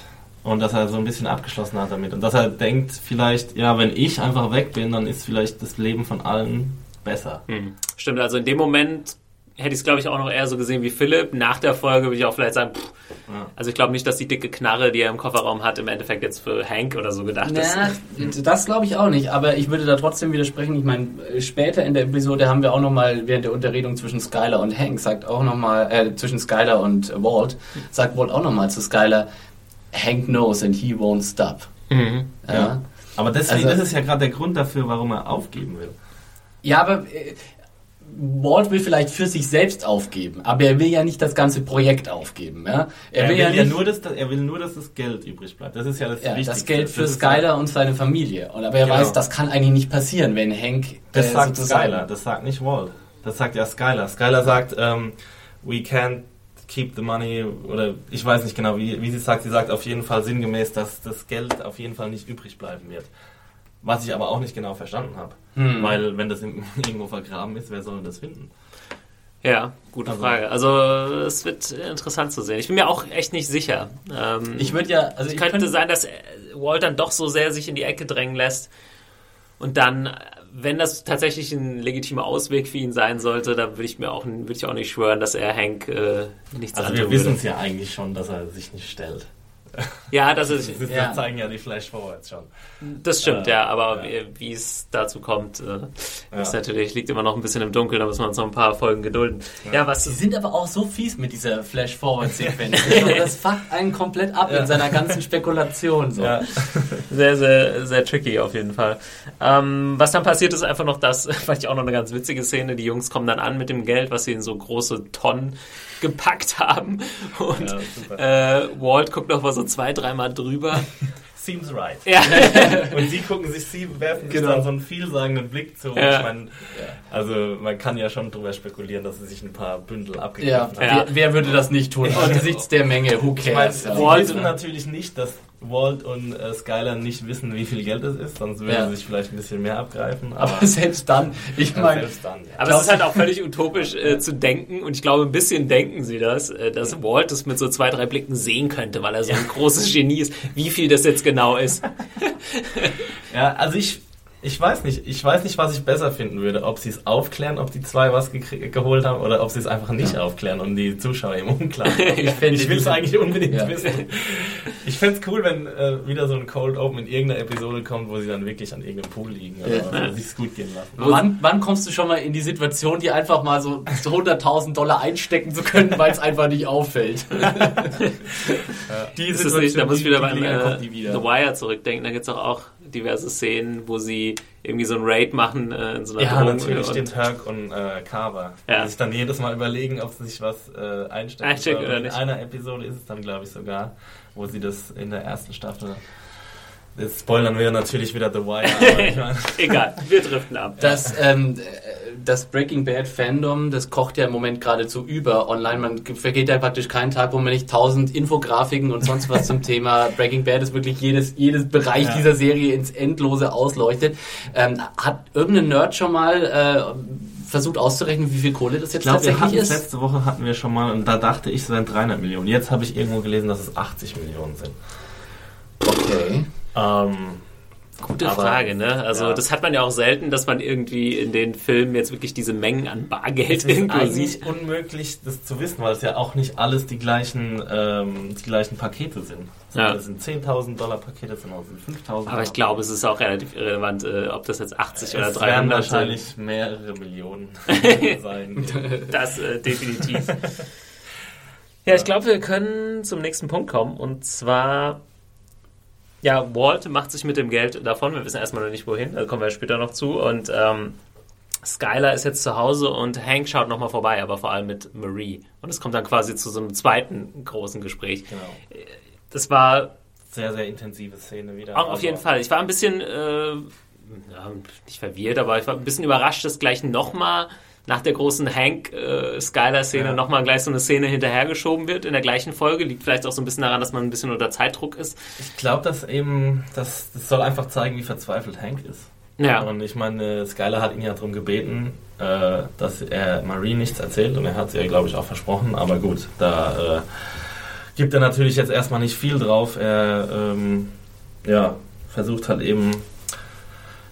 Und dass er so ein bisschen abgeschlossen hat damit. Und dass er denkt, vielleicht, ja, wenn ich einfach weg bin, dann ist vielleicht das Leben von allen besser. Hm. Stimmt, also in dem Moment hätte ich es, glaube ich, auch noch eher so gesehen wie Philipp. Nach der Folge würde ich auch vielleicht sagen, pff, Ja. also ich glaube nicht, dass die dicke Knarre, die er im Kofferraum hat, im Endeffekt jetzt für Hank oder so gedacht ist. Na, das glaube ich auch nicht, aber ich würde da trotzdem widersprechen. Ich meine, später in der Episode haben wir auch nochmal, während der Unterredung zwischen Skylar und Hank, sagt auch nochmal, äh, zwischen Skylar und Walt, sagt Walt auch nochmal zu Skylar, Hank knows and he won't stop. Mhm. Ja, Ja. Aber deswegen, Also- das ist ja gerade der Grund dafür, warum er aufgeben will. ja aber äh, Walt will vielleicht für sich selbst aufgeben, aber er will ja nicht das ganze Projekt aufgeben. Ja? Er, will ja, nicht, nur, dass, er will nur, dass das Geld übrig bleibt. Das ist ja das ja, Wichtigste. das Geld für Das ist Skylar und seine Familie. Und, aber er Genau. weiß, das kann eigentlich nicht passieren, wenn Hank Das äh, sagt Skylar, das sagt nicht Walt. Das sagt ja Skylar. Skylar sagt, ähm, we can't keep the money, oder ich weiß nicht genau, wie, wie sie sagt. Sie sagt auf jeden Fall sinngemäß, dass das Geld auf jeden Fall nicht übrig bleiben wird. Was ich aber auch nicht genau verstanden habe. Hm. Weil, wenn das irgendwo vergraben ist, wer soll das finden? Ja, gute Also- Frage. Also es wird interessant zu sehen. Ich bin mir auch echt nicht sicher. Ähm, Ich würde ja, also es ich könnte könnte sein, dass Walt dann doch so sehr sich in die Ecke drängen lässt und dann, wenn das tatsächlich ein legitimer Ausweg für ihn sein sollte, dann würde ich mir auch, würde ich auch nicht schwören, dass er Hank äh, nichts Also wir wissen es ja eigentlich schon, dass er sich nicht stellt. Ja, das ist, Das Ja. zeigen ja die Flash-Forwards schon. das stimmt, Äh, ja, aber ja. wie- es dazu kommt, äh, Ja. ist natürlich, liegt immer noch ein bisschen im Dunkeln, da müssen wir uns noch ein paar Folgen gedulden. Ja, was Sie sind aber auch so fies mit dieser Flash-Forward-Sequenz. Also das fuckt einen komplett ab in seiner ganzen Spekulation. So. Ja. Sehr, sehr, sehr tricky auf jeden Fall. Ähm, was dann passiert, ist einfach noch das, fand ich auch noch eine ganz witzige Szene. Die Jungs kommen dann an mit dem Geld, was sie in so große Tonnen gepackt haben. Und Ja, äh, Walt guckt noch mal so zwei, dreimal drüber. Seems right. ja. Und sie gucken sich, sie werfen sich Genau. dann so einen vielsagenden Blick zu. Ja. Ich mein, also man kann ja schon drüber spekulieren, dass sie sich ein paar Bündel Ja, abgegriffen haben. Ja. Wer, wer würde das nicht tun? Angesichts der Menge, who Ich meine, cares? sie Ja. Walt- wissen natürlich nicht, dass Walt und äh, Skylar nicht wissen, wie viel Geld es ist, sonst würden Ja. sie sich vielleicht ein bisschen mehr abgreifen. Aber, Aber selbst dann, ich ja, meine, selbst dann. Ja. Aber es ist halt auch völlig utopisch äh, zu denken und ich glaube, ein bisschen denken sie das, äh, dass Walt das mit so zwei, drei Blicken sehen könnte, weil er so ein großes Genie ist, wie viel das jetzt genau ist. Ja, also ich, ich weiß nicht, ich weiß nicht, was ich besser finden würde, ob sie es aufklären, ob die zwei was geholt haben, oder ob sie es einfach nicht aufklären und die Zuschauer im Unklaren. Ich ich will es eigentlich unbedingt Ja. wissen. Ich fände es cool, wenn äh, wieder so ein Cold Open in irgendeiner Episode kommt, wo sie dann wirklich an irgendeinem Pool liegen oder Ja. sich's gut gehen lassen. wann, wann kommst du schon mal in die Situation, die einfach mal so 100.000 Dollar einstecken zu können, weil es einfach nicht auffällt? die Ist das nicht, da muss ich wieder die an äh, kommt nie wieder. The Wire zurückdenken. Da gibt es auch, auch diverse Szenen, wo sie irgendwie so ein Raid machen äh, in so einer Ja, Drogen- natürlich und- stimmt Herc und äh, Carver. Ja. Die sich dann jedes Mal überlegen, ob sie sich was äh, sollen. oder nicht. In einer Episode ist es dann, glaube ich, sogar, wo sie das in der ersten Staffel. Jetzt spoilern wir natürlich wieder The Wire, ich Egal, wir driften ab. Das, ähm, das Breaking Bad Fandom, das kocht ja im Moment geradezu über online. Man vergeht ja praktisch keinen Tag, wo man nicht tausend Infografiken und sonst was zum Thema Breaking Bad ist wirklich jedes, jedes Bereich Ja. dieser Serie ins Endlose ausleuchtet. Ähm, hat irgendein Nerd schon mal äh, versucht auszurechnen, wie viel Kohle das ich jetzt glaube, wir tatsächlich es ist? letzte Woche hatten wir schon mal und da dachte ich, es wären 300 Millionen. Jetzt habe ich irgendwo gelesen, dass es 80 Millionen sind. Okay. Ähm, Gute aber- Frage, ne? Also ja. das hat man ja auch selten, dass man irgendwie in den Filmen jetzt wirklich diese Mengen an Bargeld Es ist eigentlich sieht. unmöglich, das zu wissen, weil es ja auch nicht alles die gleichen, ähm, die gleichen Pakete sind. Ja. Das sind 10.000 Dollar Pakete, sind auch 5.000 Aber ich glaube, es ist auch relativ irrelevant, äh, ob das jetzt 80 oder es werden 300 wahrscheinlich mehrere Millionen sein. sind. Das äh, definitiv. ja, ich glaube, wir können zum nächsten Punkt kommen. Und zwar, ja, Walt macht sich mit dem Geld davon. Wir wissen erstmal noch nicht wohin. Da kommen wir später noch zu. Und ähm, Skylar ist jetzt zu Hause und Hank schaut nochmal vorbei, aber vor allem mit Marie. Und es kommt dann quasi zu so einem zweiten großen Gespräch. Genau. Das war Sehr, sehr intensive Szene wieder. Auf Also, jeden Fall. Ich war ein bisschen, äh, ja, nicht verwirrt, aber ich war ein bisschen überrascht, dass gleich nochmal nach der großen Hank-Skyler-Szene Ja. nochmal gleich so eine Szene hinterhergeschoben wird in der gleichen Folge. Liegt vielleicht auch so ein bisschen daran, dass man ein bisschen unter Zeitdruck ist. Ich glaube, dass eben, das, das soll einfach zeigen, wie verzweifelt Hank ist. Ja. Und ich meine, Skylar hat ihn ja darum gebeten, äh, dass er Marie nichts erzählt und er hat es ihr, glaube ich, auch versprochen. Aber gut, da äh, gibt er natürlich jetzt erstmal nicht viel drauf. Er ähm, ja, versucht halt eben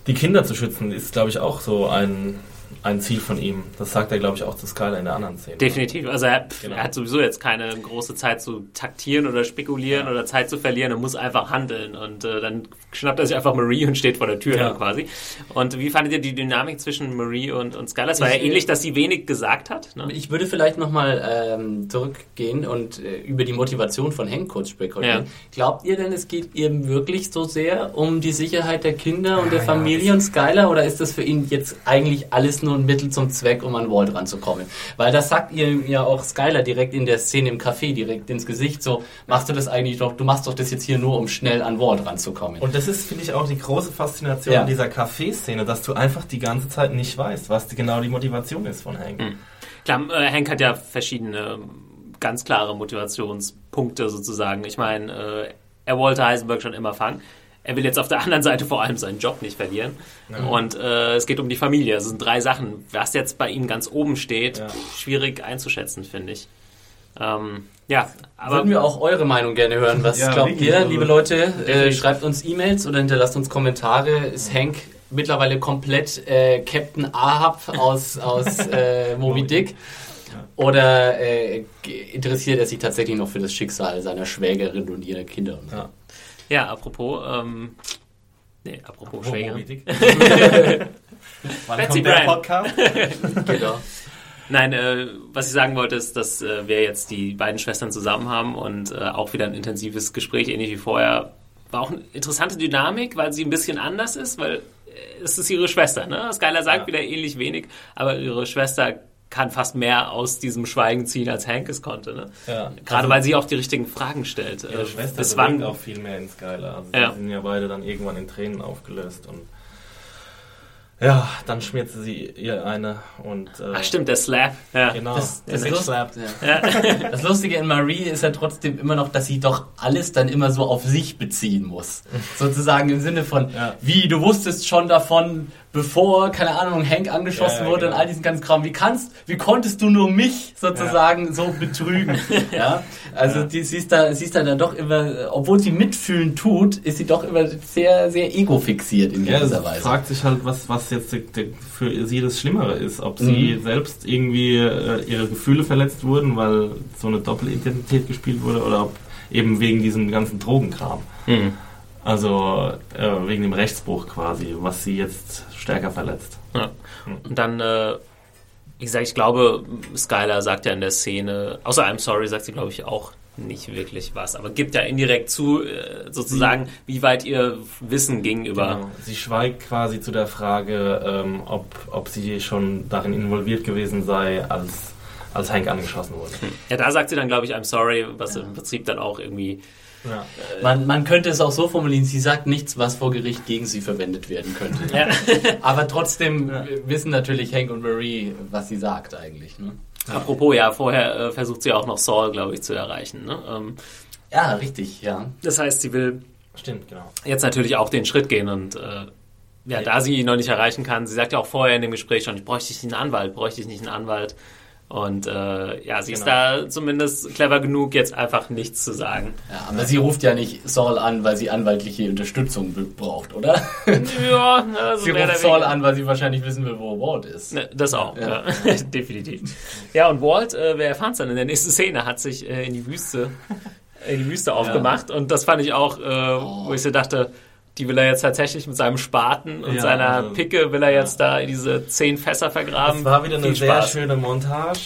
die Kinder zu schützen, ist glaube ich auch so ein, ein Ziel von ihm. Das sagt er, glaube ich, auch zu Skyler in der anderen Szene. Definitiv. Also er, Genau. er hat sowieso jetzt keine große Zeit zu taktieren oder spekulieren Ja. oder Zeit zu verlieren. Er muss einfach handeln. Und äh, dann schnappt er sich einfach Marie und steht vor der Tür Ja. quasi. Und wie fandet ihr die Dynamik zwischen Marie und, und Skylar? Es war Ich- ja ähnlich, dass sie wenig gesagt hat. Ne? Ich würde vielleicht nochmal ähm, zurückgehen und äh, über die Motivation von Hank kurz spekulieren. Ja. Glaubt ihr denn, es geht ihr wirklich so sehr um die Sicherheit der Kinder und der ja, Familie und Skylar oder ist das für ihn jetzt eigentlich alles nur ein Mittel zum Zweck, um an Walt ranzukommen? Weil das sagt ihr ja auch Skylar direkt in der Szene im Café, direkt ins Gesicht, so, machst du das eigentlich doch, du machst doch das jetzt hier nur, um schnell an Walt ranzukommen. Und das ist, finde ich, auch die große Faszination Ja. dieser Café-Szene, dass du einfach die ganze Zeit nicht weißt, was die, genau die Motivation ist von Hank. Klar, äh, Hank hat ja verschiedene ähm, ganz klare Motivationspunkte sozusagen. Ich meine, äh, er wollte Heisenberg schon immer fangen. Er will jetzt auf der anderen Seite vor allem seinen Job nicht verlieren. Und äh, es geht um die Familie. Es sind drei Sachen. Was jetzt bei ihm ganz oben steht, Ja. pff, schwierig einzuschätzen, finde ich. Ähm, ja, aber Würden wir auch eure Meinung gerne hören. Was Ja, glaubt ihr, also- liebe Leute? Äh, schreibt uns E-Mails oder hinterlasst uns Kommentare. Ist Hank mittlerweile komplett äh, Captain Ahab aus, aus äh, Moby Dick? Oder äh, interessiert er sich tatsächlich noch für das Schicksal seiner Schwägerin und ihrer Kinder? Und so? Ja. Ja, apropos, ähm, nee, apropos Schwäger. Moby Dick. Wann Betsy kommt der. Podcast? Genau. Nein, äh, was ich sagen wollte, ist, dass äh, wir jetzt die beiden Schwestern zusammen haben und äh, auch wieder ein intensives Gespräch, ähnlich wie vorher. War auch eine interessante Dynamik, weil sie ein bisschen anders ist, weil äh, es ist ihre Schwester. Ne? Skylar sagt Ja. wieder ähnlich wenig, aber ihre Schwester kann fast mehr aus diesem Schweigen ziehen, als Hank es konnte. Ne? Ja. Gerade Also- weil sie auch die richtigen Fragen stellt. Ihre Äh, Schwester bis wann auch viel mehr in Skylar. Also Ja. die sind ja beide dann irgendwann in Tränen aufgelöst und ja, dann schmiert sie sie ihr eine und äh, Ach stimmt, der Slap. Ja. genau, Das, der das, Bitch Lust, slappt. ja. das Lustige in Marie ist ja trotzdem immer noch, dass sie doch alles dann immer so auf sich beziehen muss. Sozusagen im Sinne von, Ja. wie, du wusstest schon davon, bevor, keine Ahnung, Hank angeschossen Ja, ja, wurde genau. und all diesen ganzen Kram. Wie kannst, wie konntest du nur mich sozusagen so betrügen? ja, also Ja. die, sie ist da, sie ist da dann doch immer, obwohl sie mitfühlen tut, ist sie doch immer sehr, sehr ego-fixiert in Ja, gewisser sie Weise. fragt sich halt, was, was jetzt für sie das Schlimmere ist. Ob sie Mhm. selbst irgendwie äh, ihre Gefühle verletzt wurden, weil so eine Doppelidentität gespielt wurde, oder ob eben wegen diesem ganzen Drogenkram. Hm. Also äh, wegen dem Rechtsbruch quasi, was sie jetzt stärker verletzt. Ja. Und dann, äh, wie gesagt, ich glaube, Skylar sagt ja in der Szene, außer I'm sorry, sagt sie, glaube ich, auch nicht wirklich was, aber gibt ja indirekt zu, äh, sozusagen, wie weit ihr Wissen ging über. Genau. Sie schweigt quasi zu der Frage, ähm, ob, ob sie schon darin involviert gewesen sei, als, als Hank angeschossen wurde. Ja, da sagt sie dann, glaube ich, I'm sorry, was im Prinzip dann auch irgendwie. Ja. Man, man könnte es auch so formulieren, sie sagt nichts, was vor Gericht gegen sie verwendet werden könnte. Ja. Aber trotzdem Ja. äh, wissen natürlich Hank und Marie, was sie sagt eigentlich. Ne? Apropos, ja, vorher äh, versucht sie auch noch Saul, glaube ich, zu erreichen. Ne? Ähm, Ja, richtig, ja. das heißt, sie will Stimmt, genau. jetzt natürlich auch den Schritt gehen und äh, ja, da sie ihn noch nicht erreichen kann, sie sagt ja auch vorher in dem Gespräch schon, ich bräuchte ich nicht einen Anwalt, bräuchte ich nicht einen Anwalt. Und äh, ja, sie ist Genau. da zumindest clever genug, jetzt einfach nichts zu sagen. ja. Aber sie ruft ja nicht Saul an, weil sie anwaltliche Unterstützung braucht, oder? Ja, also sie ruft Saul an, weil sie wahrscheinlich wissen will, wo Walt ist. Ne, das auch, ja. Ja. definitiv. Ja, und Walt, äh, wir erfahren es dann in der nächsten Szene, hat sich äh, in die Wüste, in die Wüste aufgemacht und das fand ich auch, äh, wo ich so dachte, die will er jetzt tatsächlich mit seinem Spaten und Ja, seiner also- Picke will er jetzt da in diese zehn Fässer vergraben. Es war wieder eine Viel sehr Spaß. schöne Montage.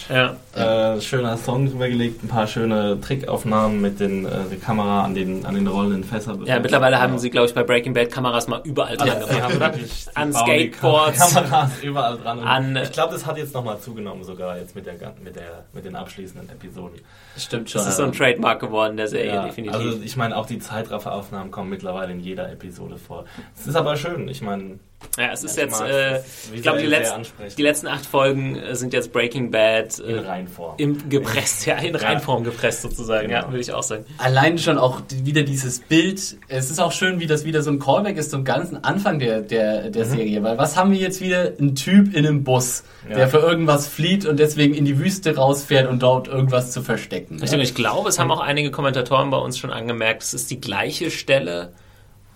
Ja. Äh, schöner Song drüber gelegt, ein paar schöne Trickaufnahmen mit den, äh, der Kamera an den, an den rollenden Fässern. ja, mittlerweile haben sie, glaube ich, bei Breaking Bad Kameras mal überall dran Also, gemacht, oder? An Skateboards. Kameras überall dran. An- ich glaube, das hat jetzt nochmal zugenommen sogar jetzt mit, der, mit, der, mit den abschließenden Episoden. Stimmt schon. Das ist so ein Trademark geworden der Serie, Ja, definitiv. also ich meine, auch die Zeitrafferaufnahmen kommen mittlerweile in jeder Episode Episode vor. Es ist aber schön, ich meine. Ja, es ist jetzt, äh, ich glaube, die, ansprechend. die letzten acht Folgen äh, sind jetzt Breaking Bad in äh, Reinform. im gepresst, ja, in Reinform gepresst sozusagen, ja, Genau. würde ich auch sagen. Allein schon auch wieder dieses Bild. Es ist auch schön, wie das wieder so ein Callback ist zum ganzen Anfang der, der, der Serie. Weil was haben wir jetzt wieder? Ein Typ in einem Bus, Ja. der für irgendwas flieht und deswegen in die Wüste rausfährt und dort irgendwas zu verstecken. Richtig, und ich glaube, es haben auch einige Kommentatoren bei uns schon angemerkt, es ist die gleiche Stelle,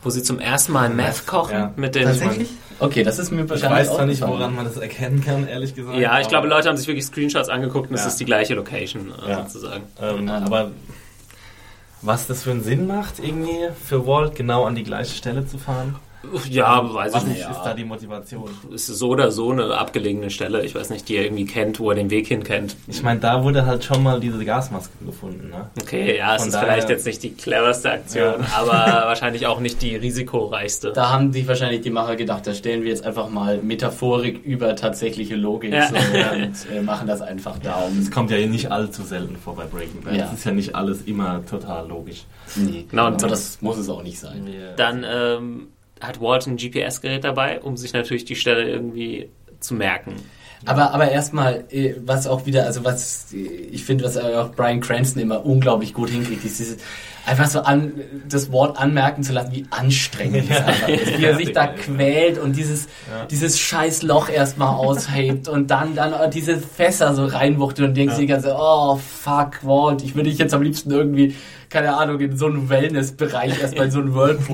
wo sie zum ersten Mal Meth kochen Ja. mit den. Tatsächlich? Okay, das ist mir Ich wahrscheinlich weiß zwar nicht, woran man das erkennen kann, ehrlich gesagt. Ja, ich glaube, Leute haben sich wirklich Screenshots angeguckt und es Ja. ist die gleiche Location äh, Ja. sozusagen. Ähm, aber was das für einen Sinn macht, irgendwie für Walt genau an die gleiche Stelle zu fahren, Ja, weiß was ich nicht. ist da die Motivation? Ist so oder so eine abgelegene Stelle. Ich weiß nicht, die er irgendwie kennt, wo er den Weg hin kennt. Ich meine, da wurde halt schon mal diese Gasmaske gefunden. Ne? Okay, ja, es ist daher- vielleicht jetzt nicht die cleverste Aktion, Ja. aber wahrscheinlich auch nicht die risikoreichste. Da haben sich wahrscheinlich die Macher gedacht, da stellen wir jetzt einfach mal Metaphorik über tatsächliche Logik Ja. so, und äh, machen das einfach da. Um, Es kommt ja nicht allzu selten vor bei Breaking Bad. Ja. Es ist ja nicht alles immer total logisch. nee, Genau, aber das muss es auch nicht sein. Dann ähm, hat Walt ein GPS-Gerät dabei, um sich natürlich die Stelle irgendwie zu merken. Aber, aber erstmal, äh, was auch wieder, also was äh, ich finde, was auch Brian Cranston immer unglaublich gut hinkriegt, ist dieses, einfach so an, das Wort anmerken zu lassen, wie anstrengend es einfach ist. Wie er sich da quält und dieses, dieses scheiß Loch erstmal aushebt und dann, dann diese Fässer so reinwuchtet und denkst dir ganz so, oh fuck, Walt, ich würde dich jetzt am liebsten irgendwie, keine Ahnung, in so einen Wellness-Bereich erstmal in so einen Whirlpool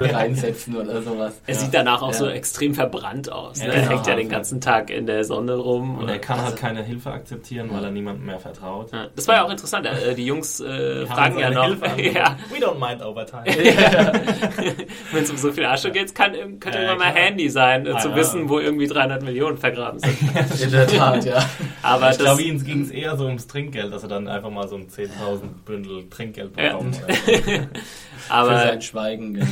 reinsetzen oder sowas. Er sieht danach auch Ja. so extrem verbrannt aus. Ne? Ja, er genau. hängt ja den ganzen Tag in der Sonne rum. Und er kann Also- halt keine Hilfe akzeptieren, weil er niemandem mehr vertraut. Ja, Das war ja auch interessant. äh, Die Jungs äh, Die fragen ja noch, ja, We don't mind overtime. wenn es um so viel Asche geht, kann, könnte Ja, immer mal handy sein, äh, Ah, zu ja. wissen, wo irgendwie 300 Millionen vergraben sind. In der Tat, ja. Aber Ich glaube, ihnen ging es eher so ums Trinkgeld, dass er dann einfach mal so ein 10.000 Bündel Trinkgeld Ja. bekommt. Für aber sein Schweigen. genau.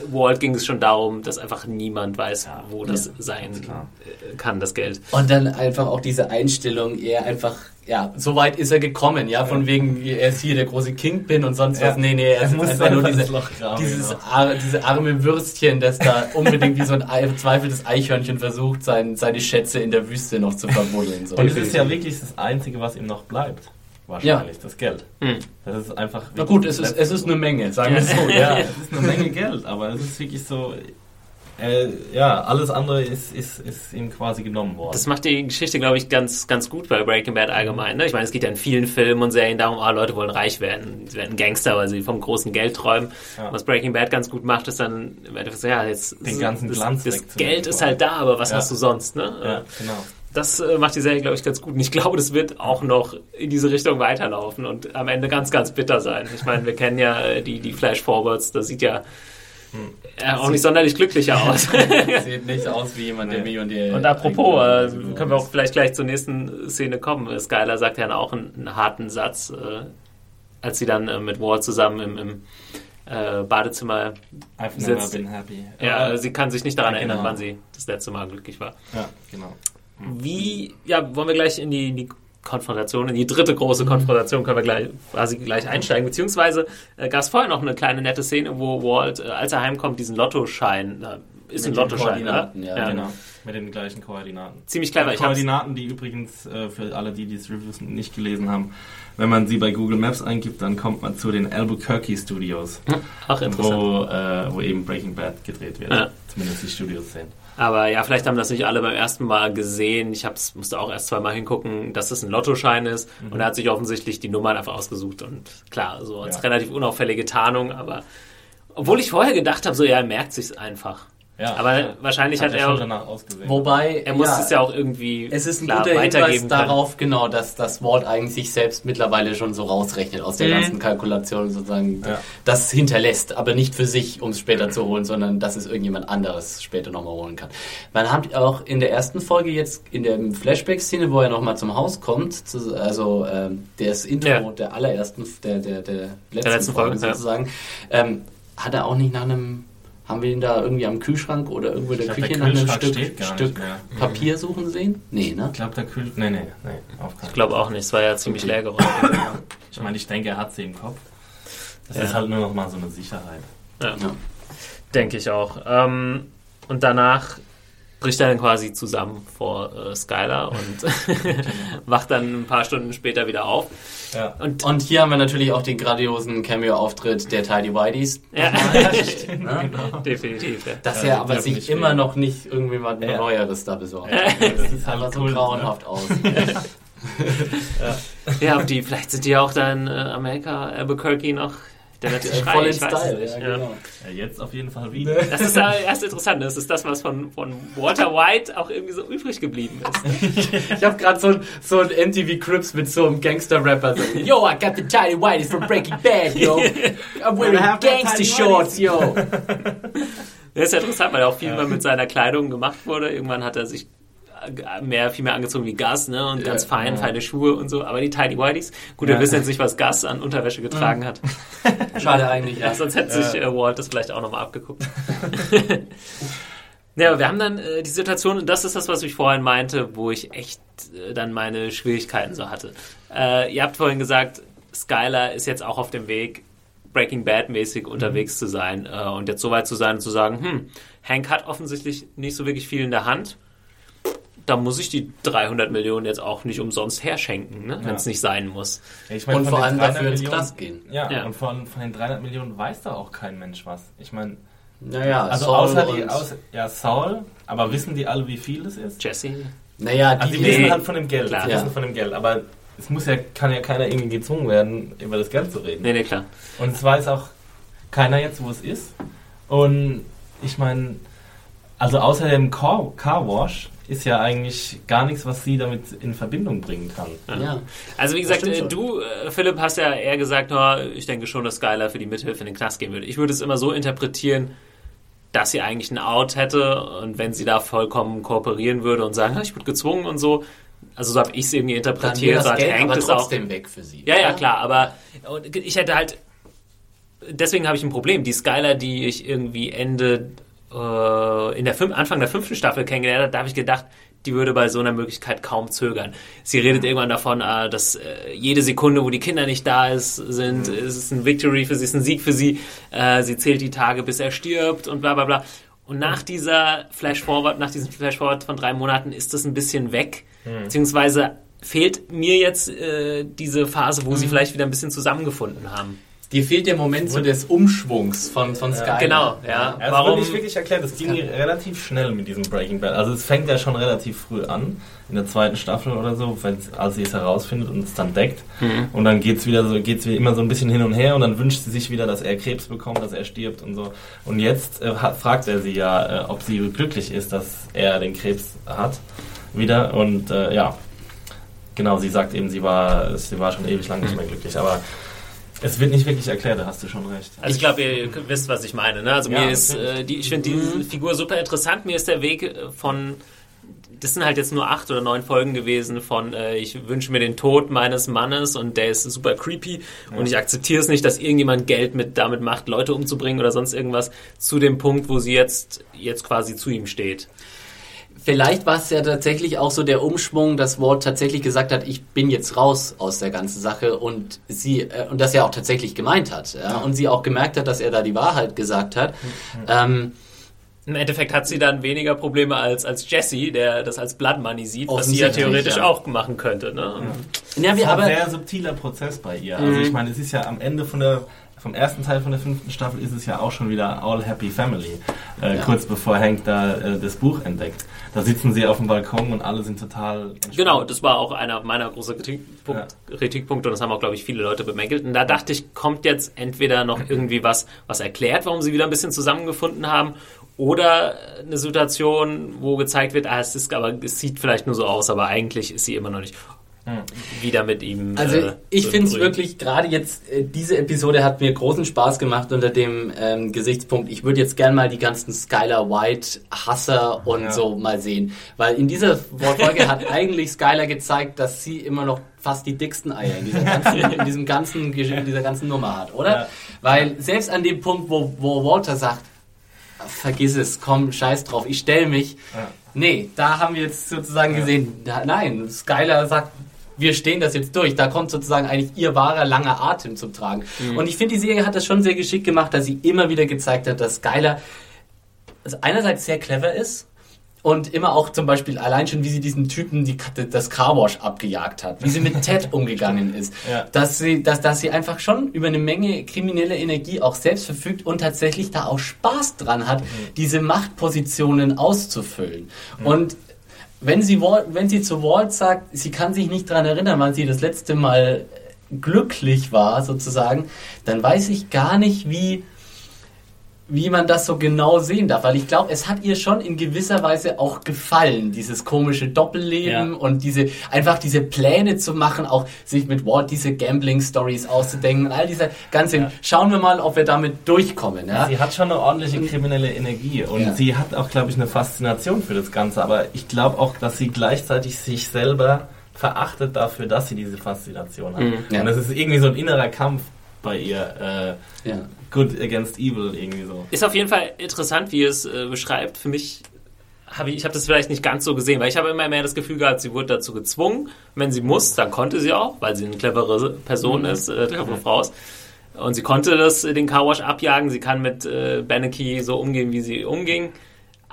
Walt ging es schon darum, dass einfach niemand weiß, wo das Ja, sein klar. äh, kann, das Geld. Und dann einfach auch diese Einstellung, er einfach, ja, so weit ist er gekommen, ja, von wegen, er ist hier der große Kingpin und sonst Ja. was. Nee, nee, er Er ist muss einfach nur diese, ins Loch graben, dieses, genau. ar, diese arme Würstchen, das da unbedingt wie so ein Ei- verzweifeltes Eichhörnchen versucht, sein, seine Schätze in der Wüste noch zu verbuddeln. So. Und es ist ja wirklich das Einzige, was ihm noch bleibt. Wahrscheinlich, das Geld. Hm. Das ist einfach. Na gut, es ist, es ist eine Menge, sagen wir es so, Ja, ja. es ist eine Menge Geld, aber es ist wirklich so. Äh, ja, alles andere ist, ist, ist ihm quasi genommen worden. Das macht die Geschichte, glaube ich, ganz, ganz gut bei Breaking Bad allgemein. Ne? Ich meine, es geht ja in vielen Filmen und Serien darum, ah, Leute wollen reich werden. Sie werden Gangster, weil sie vom großen Geld träumen. Ja. Was Breaking Bad ganz gut macht, ist dann ja, jetzt Den ganzen das, Glanz das wegzunehmen Geld ist halt da, aber was Ja. hast du sonst? Ne? ja, genau. Das äh, macht die Serie, glaube ich, ganz gut. Und ich glaube, das wird auch noch in diese Richtung weiterlaufen und am Ende ganz, ganz bitter sein. Ich meine, wir kennen ja äh, die, die Flash-Forwards, das sieht ja äh, auch nicht sonderlich glücklicher aus. Sieht nicht aus wie jemand, der Millionär Und apropos, äh, können wir auch vielleicht gleich zur nächsten Szene kommen. Skylar sagt ja auch einen, einen harten Satz, äh, als sie dann äh, mit Walt zusammen im, im Badezimmer. I've never Sitzt- been happy. Ja, sie kann sich nicht daran ja, erinnern, genau. wann sie das letzte Mal glücklich war. ja, genau. Wie, ja, wollen wir gleich in die, in die Konfrontation, in die dritte große Konfrontation können wir gleich, quasi gleich einsteigen. Beziehungsweise äh, gab es vorher noch eine kleine nette Szene, wo Walt, äh, als er heimkommt, diesen Lottoschein, äh, ist Mit ein Lottoschein, oder? Koordinaten, ja, Genau. Mit den gleichen Koordinaten. Ziemlich clever. Hab's, Koordinaten, die übrigens äh, für alle, die diese Reviews nicht gelesen haben, wenn man sie bei Google Maps eingibt, dann kommt man zu den Albuquerque Studios, ach, interessant. wo, äh, wo eben Breaking Bad gedreht wird. Ja. Zumindest die Studios sind. Aber ja, vielleicht haben das nicht alle beim ersten Mal gesehen. Ich hab's, musste auch erst zweimal hingucken, dass das ein Lottoschein ist. Und er hat sich offensichtlich die Nummern einfach ausgesucht. Und klar, so als Ja. relativ unauffällige Tarnung. Aber obwohl ich vorher gedacht habe, so ja, er merkt sich's einfach. Ja, Aber wahrscheinlich hat, hat er schon auch, danach ausgesehen. Wobei, er muss es ja auch irgendwie Es ist ein klar guter Hinweis darauf, genau, dass das Walt eigentlich sich selbst mittlerweile schon so rausrechnet aus der Mhm. ganzen Kalkulation sozusagen. Ja. Das hinterlässt, aber nicht für sich, um es später zu holen, sondern dass es irgendjemand anderes später nochmal holen kann. Man hat auch in der ersten Folge jetzt in der Flashback-Szene, wo er nochmal zum Haus kommt, zu, also ähm, das Intro Ja. der allerersten, der, der, der letzten, letzten Folge, Folge, ja. sozusagen, ähm, hat er auch nicht nach einem haben wir ihn da irgendwie am Kühlschrank oder irgendwo in der Küche nach einem Kühlschrank Stück, Stück. Papier suchen sehen? Nee, ne? Ich glaube, der Kühl... Nee, nee, nee, auf Ich glaube auch nicht, es war ja ziemlich leer geräumt. Ich meine, ich denke, er hat sie im Kopf. Das Ja. ist halt nur noch mal so eine Sicherheit. Ja. Ja. Denke ich auch. Ähm, und danach bricht er dann quasi zusammen vor äh, Skylar und wacht dann ein paar Stunden später wieder auf. Ja. Und Und hier haben wir natürlich auch den grandiosen Cameo-Auftritt der Tidy Whiteys. ja, Ne? definitiv. Ja. Dass Ja, er aber sich nicht immer noch nicht irgendjemand Ja. Neueres da besorgt. Das Aber halt so cool, grauenhaft aus. ja, und die, vielleicht sind die ja auch da in äh, Amerika, Albuquerque noch der letzte Schrei, Voll in ich weiß es Style, nicht. ja, Ja. genau. Ja, jetzt auf jeden Fall wieder. Das ist ja erst interessant, das ist das, was von, von Walter White auch irgendwie so übrig geblieben ist. Ich habe gerade so, ein- so ein MTV Crips mit so einem Gangster-Rapper. So, yo, I got the Tidy Whiteys from Breaking Bad, yo. I'm wearing gangster shorts, yo. Das ist ja interessant, weil auch viel mal mit seiner Kleidung gemacht wurde. Irgendwann hat er sich mehr, viel mehr angezogen wie Gus, ne? Und ganz fein, feine Schuhe und so. Aber die Tidy Whiteys, gut, wir Ja. wissen jetzt nicht, was Gus an Unterwäsche getragen hat. Schade eigentlich, ja. Sonst hätte sich äh, Walt das vielleicht auch nochmal abgeguckt. ja, wir haben dann äh, die Situation, und das ist das, was ich vorhin meinte, wo ich echt äh, dann meine Schwierigkeiten so hatte. Äh, ihr habt vorhin gesagt, Skylar ist jetzt auch auf dem Weg, Breaking Bad mäßig unterwegs zu sein äh, und jetzt so weit zu sein und zu sagen, hm, Hank hat offensichtlich nicht so wirklich viel in der Hand. Da muss ich die 300 Millionen jetzt auch nicht umsonst herschenken, ne? wenn es Ja. nicht sein muss. Ja, ich meine, Und von vor den allem 300 dafür ins Millionen- Knast gehen. Ja, Ja. und von, von den 300 Millionen weiß da auch kein Mensch was. Ich meine, Naja, also Saul außer die, außer, ja, Saul, aber wissen die alle, wie viel es ist? Jesse? Naja, Also die, die Nee. wissen halt von dem Geld, Klar. die Ja. wissen von dem Geld, aber es muss ja, kann ja keiner irgendwie gezwungen werden, über das Geld zu reden. Nee, nee, klar. Und es weiß auch keiner jetzt, wo es ist. Und ich meine, also außer dem Car, Car Wash ist ja eigentlich gar nichts, was sie damit in Verbindung bringen kann. ja. Also wie gesagt, äh, du, äh, Philipp, hast ja eher gesagt, oh, ich denke schon, dass Skylar für die Mithilfe in den Knast gehen würde. Ich würde es immer so interpretieren, dass sie eigentlich ein Out hätte und wenn sie da vollkommen kooperieren würde und sagen, "Ah, ich wurde gezwungen und so, also so habe ich es irgendwie interpretiert, das so hat Geld Hank aber das auch. trotzdem weg für sie. Ja, ja, klar, aber ich hätte halt, deswegen habe ich ein Problem. Die Skylar, die ich irgendwie Ende, äh, in der fünf, Anfang der fünften Staffel kennengelernt habe, da habe ich gedacht, die würde bei so einer Möglichkeit kaum zögern. Sie redet irgendwann davon, äh, dass äh, jede Sekunde, wo die Kinder nicht da ist, sind, ist es ein Victory für sie, ist ein Sieg für sie. Äh, sie zählt die Tage, bis er stirbt und bla bla bla. Und nach dieser Flash-Forward, nach diesem Flash-Forward von drei Monaten ist das ein bisschen weg. Beziehungsweise fehlt mir jetzt äh, diese Phase, wo sie vielleicht wieder ein bisschen zusammengefunden haben. Dir fehlt der Moment so des Umschwungs von, von Sky. Genau, ja. Ja, das Warum? nicht wirklich erklärt. Das ging relativ schnell mit diesem Breaking Bad. Also es fängt ja schon relativ früh an, in der zweiten Staffel oder so, wenn, als sie es herausfindet und es dann deckt. Mhm. Und dann geht's wieder so, geht's wie immer so ein bisschen hin und her und dann wünscht sie sich wieder, dass er Krebs bekommt, dass er stirbt und so. Und jetzt äh, hat, fragt er sie ja, äh, ob sie glücklich ist, dass er den Krebs hat wieder. Und äh, ja, genau, sie sagt eben, sie war, sie war schon ewig lang nicht mehr glücklich. Aber es wird nicht wirklich erklärt, da hast du schon recht. Also ich glaube, ihr wisst, was ich meine. Ne? Also Ja, mir ist, äh, die, ich finde diese Figur super interessant. Mir ist der Weg äh, von, das sind halt jetzt nur acht oder neun Folgen gewesen von, äh, ich wünsche mir den Tod meines Mannes und der ist super creepy und ich akzeptiere es nicht, dass irgendjemand Geld mit damit macht, Leute umzubringen oder sonst irgendwas, zu dem Punkt, wo sie jetzt, jetzt quasi zu ihm steht. Vielleicht war es ja tatsächlich auch so der Umschwung, dass Walt tatsächlich gesagt hat, ich bin jetzt raus aus der ganzen Sache und sie äh, und das er auch tatsächlich gemeint hat, ja, und sie auch gemerkt hat, dass er da die Wahrheit gesagt hat. Ähm, Im Endeffekt hat sie dann weniger Probleme als, als Jesse, der das als Blood Money sieht, was sie ja theoretisch ja. auch machen könnte. Ne? ja, Es wir ist ein aber sehr subtiler Prozess bei ihr. Also ich meine, es ist ja am Ende von der vom ersten Teil von der fünften Staffel ist es ja auch schon wieder All Happy Family, äh, Ja. kurz bevor Hank da äh, das Buch entdeckt. Da sitzen sie auf dem Balkon und alle sind total entspannt. Genau, das war auch einer meiner großen Kritikpunkt, Kritikpunkte und das haben auch, glaube ich, viele Leute bemängelt. Und da dachte ich, kommt jetzt entweder noch irgendwie was, was erklärt, warum sie wieder ein bisschen zusammengefunden haben, Oder eine Situation, wo gezeigt wird, ah, es ist, aber es sieht vielleicht nur so aus, aber eigentlich ist sie immer noch nicht wieder mit ihm. Also äh, ich so finde es wirklich, gerade jetzt, äh, diese Episode hat mir großen Spaß gemacht unter dem ähm, Gesichtspunkt, ich würde jetzt gern mal die ganzen Skylar White Hasser und so mal sehen. Weil in dieser Folge hat eigentlich Skylar gezeigt, dass sie immer noch fast die dicksten Eier in, dieser ganzen, in diesem ganzen, in dieser ganzen Nummer hat, oder? Ja. Weil selbst an dem Punkt, wo, wo Walter sagt, vergiss es, komm, scheiß drauf, ich stell mich. Nee, da haben wir jetzt sozusagen gesehen, da, nein, Skylar sagt, wir stehen das jetzt durch. Da kommt sozusagen eigentlich ihr wahrer langer Atem zum Tragen. Und ich finde, die Serie hat das schon sehr geschickt gemacht, dass sie immer wieder gezeigt hat, dass Skylar also einerseits sehr clever ist und immer auch zum Beispiel allein schon, wie sie diesen Typen die, das Carwash abgejagt hat, wie sie mit Ted umgegangen ist, Ja. dass, sie, dass, dass sie einfach schon über eine Menge kriminelle Energie auch selbst verfügt und tatsächlich da auch Spaß dran hat, diese Machtpositionen auszufüllen. Und wenn sie, wenn sie zu Walt sagt, sie kann sich nicht daran erinnern, wann sie das letzte Mal glücklich war, sozusagen, dann weiß ich gar nicht, wie, wie man das so genau sehen darf, weil ich glaube, es hat ihr schon in gewisser Weise auch gefallen, dieses komische Doppelleben Ja. und diese einfach diese Pläne zu machen, auch sich mit Walt diese Gambling Stories auszudenken und all diese ganze. Schauen wir mal, ob wir damit durchkommen. Ja? Sie hat schon eine ordentliche kriminelle Energie und Ja. sie hat auch, glaube ich, eine Faszination für das Ganze. Aber ich glaube auch, dass sie gleichzeitig sich selber verachtet dafür, dass sie diese Faszination hat. Ja. Und das ist irgendwie so ein innerer Kampf bei ihr. Äh, Ja. good against evil irgendwie so. Ist auf jeden Fall interessant, wie es äh, beschreibt. Für mich habe ich, ich habe das vielleicht nicht ganz so gesehen, weil ich habe immer mehr das Gefühl gehabt, sie wurde dazu gezwungen. Wenn sie muss, dann konnte sie auch, weil sie eine clevere Person ist, äh, clevere Frau ist. Und sie konnte das, äh, den Carwash abjagen. Sie kann mit äh, Beneke so umgehen, wie sie umging.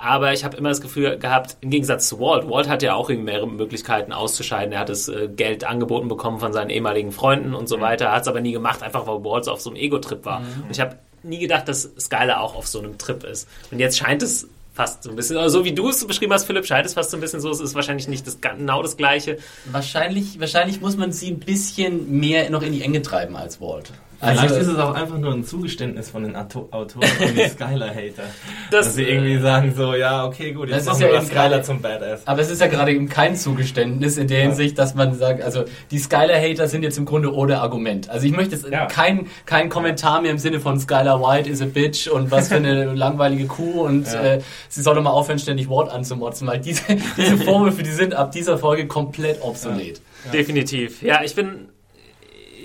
Aber ich habe immer das Gefühl gehabt, im Gegensatz zu Walt, Walt hatte ja auch mehrere Möglichkeiten auszuscheiden. Er hat das äh, Geld angeboten bekommen von seinen ehemaligen Freunden und so weiter. Hat es aber nie gemacht, einfach weil Walt so auf so einem Ego-Trip war. Und ich habe nie gedacht, dass Skylar auch auf so einem Trip ist. Und jetzt scheint es fast so ein bisschen, also so wie du es beschrieben hast, Philipp, scheint es fast so ein bisschen so. Es ist wahrscheinlich nicht das, genau das Gleiche. Wahrscheinlich, wahrscheinlich muss man sie ein bisschen mehr noch in die Enge treiben als Walt. Vielleicht Also, ist es auch einfach nur ein Zugeständnis von den Auto Autoren und den Skylar-Hater. Das, dass sie irgendwie sagen so, ja, okay, gut, Das jetzt ist machen ja wir eben Skylar zum Badass. aber es ist ja gerade eben kein Zugeständnis in der Hinsicht, dass man sagt, also die Skylar-Hater sind jetzt im Grunde ohne Argument. Also ich möchte jetzt Ja. kein, kein Kommentar mehr im Sinne von Skylar White is a bitch und was für eine langweilige Kuh und Ja. äh, sie soll doch mal aufhören, ständig Wort anzumotzen, weil diese, diese Vorwürfe, die sind ab dieser Folge komplett obsolet. Definitiv. Ja, ich bin.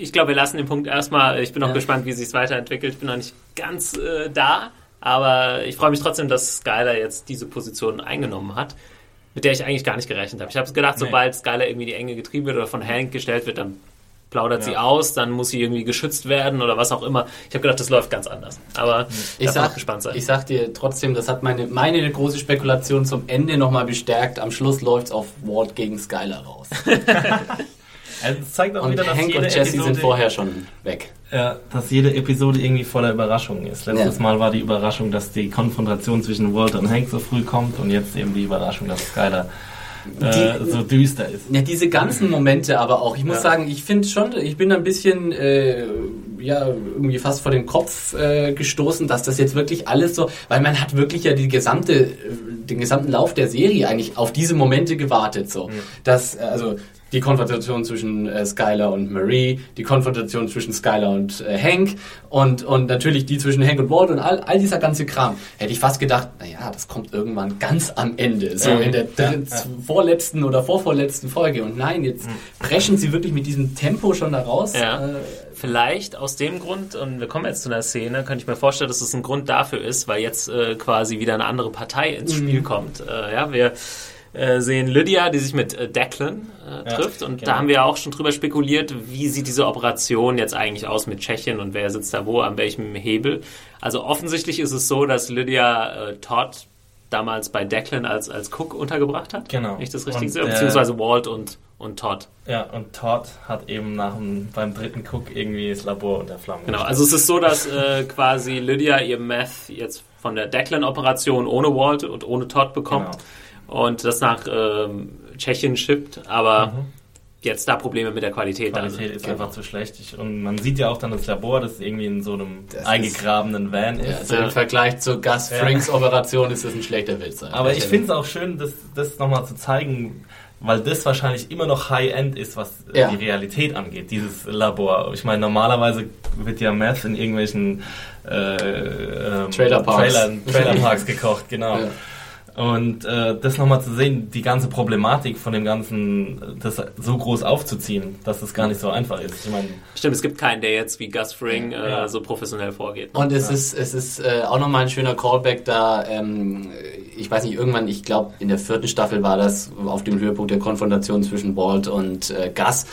Ich glaube, wir lassen den Punkt erstmal. Ich bin noch Ja. gespannt, wie sich weiterentwickelt. Ich bin noch nicht ganz äh, da, aber ich freue mich trotzdem, dass Skylar jetzt diese Position eingenommen hat, mit der ich eigentlich gar nicht gerechnet habe. Ich habe gedacht, Nee. sobald Skylar irgendwie die Enge getrieben wird oder von Hank gestellt wird, dann plaudert sie Ja. aus, dann muss sie irgendwie geschützt werden oder was auch immer. Ich habe gedacht, das läuft ganz anders. Aber Ich sag, auch gespannt sein. ich sag dir trotzdem, das hat meine, meine große Spekulation zum Ende nochmal bestärkt. Am Schluss läuft's auf Walt gegen Skylar raus. Also es zeigt auch Und wieder, dass Hank jede und Jesse Episode, sind vorher schon weg. Ja, dass jede Episode irgendwie voller Überraschungen ist. Letztes Ja. Mal war die Überraschung, dass die Konfrontation zwischen Walter und Hank so früh kommt und jetzt eben die Überraschung, dass Skylar äh, Die- so düster ist. Ja, diese ganzen Momente aber auch. Ich muss Ja. sagen, ich finde schon, ich bin ein bisschen, äh, ja, irgendwie fast vor den Kopf äh, gestoßen, dass das jetzt wirklich alles so, weil man hat wirklich ja die gesamte, äh, den gesamten Lauf der Serie eigentlich auf diese Momente gewartet, so. Dass, äh, also, die Konfrontation zwischen äh, Skylar und Marie, die Konfrontation zwischen Skylar und äh, Hank und, und natürlich die zwischen Hank und Walt und all, all dieser ganze Kram. Hätte ich fast gedacht, naja, das kommt irgendwann ganz am Ende, so Ja. in der Ja, vorletzten oder vorvorletzten Folge. Und nein, jetzt brechen sie wirklich mit diesem Tempo schon da raus. Ja. Äh, Vielleicht aus dem Grund, und wir kommen jetzt zu einer Szene, könnte ich mir vorstellen, dass es ein Grund dafür ist, weil jetzt äh, quasi wieder eine andere Partei ins Spiel kommt. Äh, ja, wir äh, sehen Lydia, die sich mit äh, Declan äh, Ja, trifft. Und genau. da haben wir auch schon drüber spekuliert, wie sieht diese Operation jetzt eigentlich aus mit Tschechien und wer sitzt da wo, an welchem Hebel. Also offensichtlich ist es so, dass Lydia äh, Todd damals bei Declan als, als Cook untergebracht hat. Genau. Nicht das richtig sehe? Beziehungsweise Walt und, und Todd. Ja, und Todd hat eben nach dem, beim dritten Cook irgendwie das Labor unter Flammen Genau, gestellt. also es ist so, dass äh, quasi Lydia ihr Meth jetzt von der Declan-Operation ohne Walt und ohne Todd bekommt Genau. Und das nach ähm, Tschechien schippt, aber jetzt da Probleme mit der Qualität, da Qualität sind. ist einfach zu schlecht. Ich, und man sieht ja auch dann das Labor, das irgendwie in so einem Das ist- eingegrabenen Van Ja, ist. also im Vergleich zur Gus Frings Operation ist das ein schlechter Witz. Aber ich finde es auch schön, das, das nochmal zu zeigen, weil das wahrscheinlich immer noch High-End ist, was äh, Ja. die Realität angeht, dieses Labor. Ich meine, normalerweise wird ja Meth in irgendwelchen äh, ähm, Trailerparks. Trailer, Trailerparks gekocht, genau. Ja. Und äh, das nochmal zu sehen, die ganze Problematik von dem Ganzen, das so groß aufzuziehen, dass es gar nicht so einfach ist. Ich meine, Stimmt, es gibt keinen, der jetzt wie Gus Fring äh, Ja. so professionell vorgeht. Und es ist, es ist äh, auch nochmal ein schöner Callback da. Ähm, ich weiß nicht, irgendwann, ich glaube, in der vierten Staffel war das auf dem Höhepunkt der Konfrontation zwischen Walt und äh, Gus,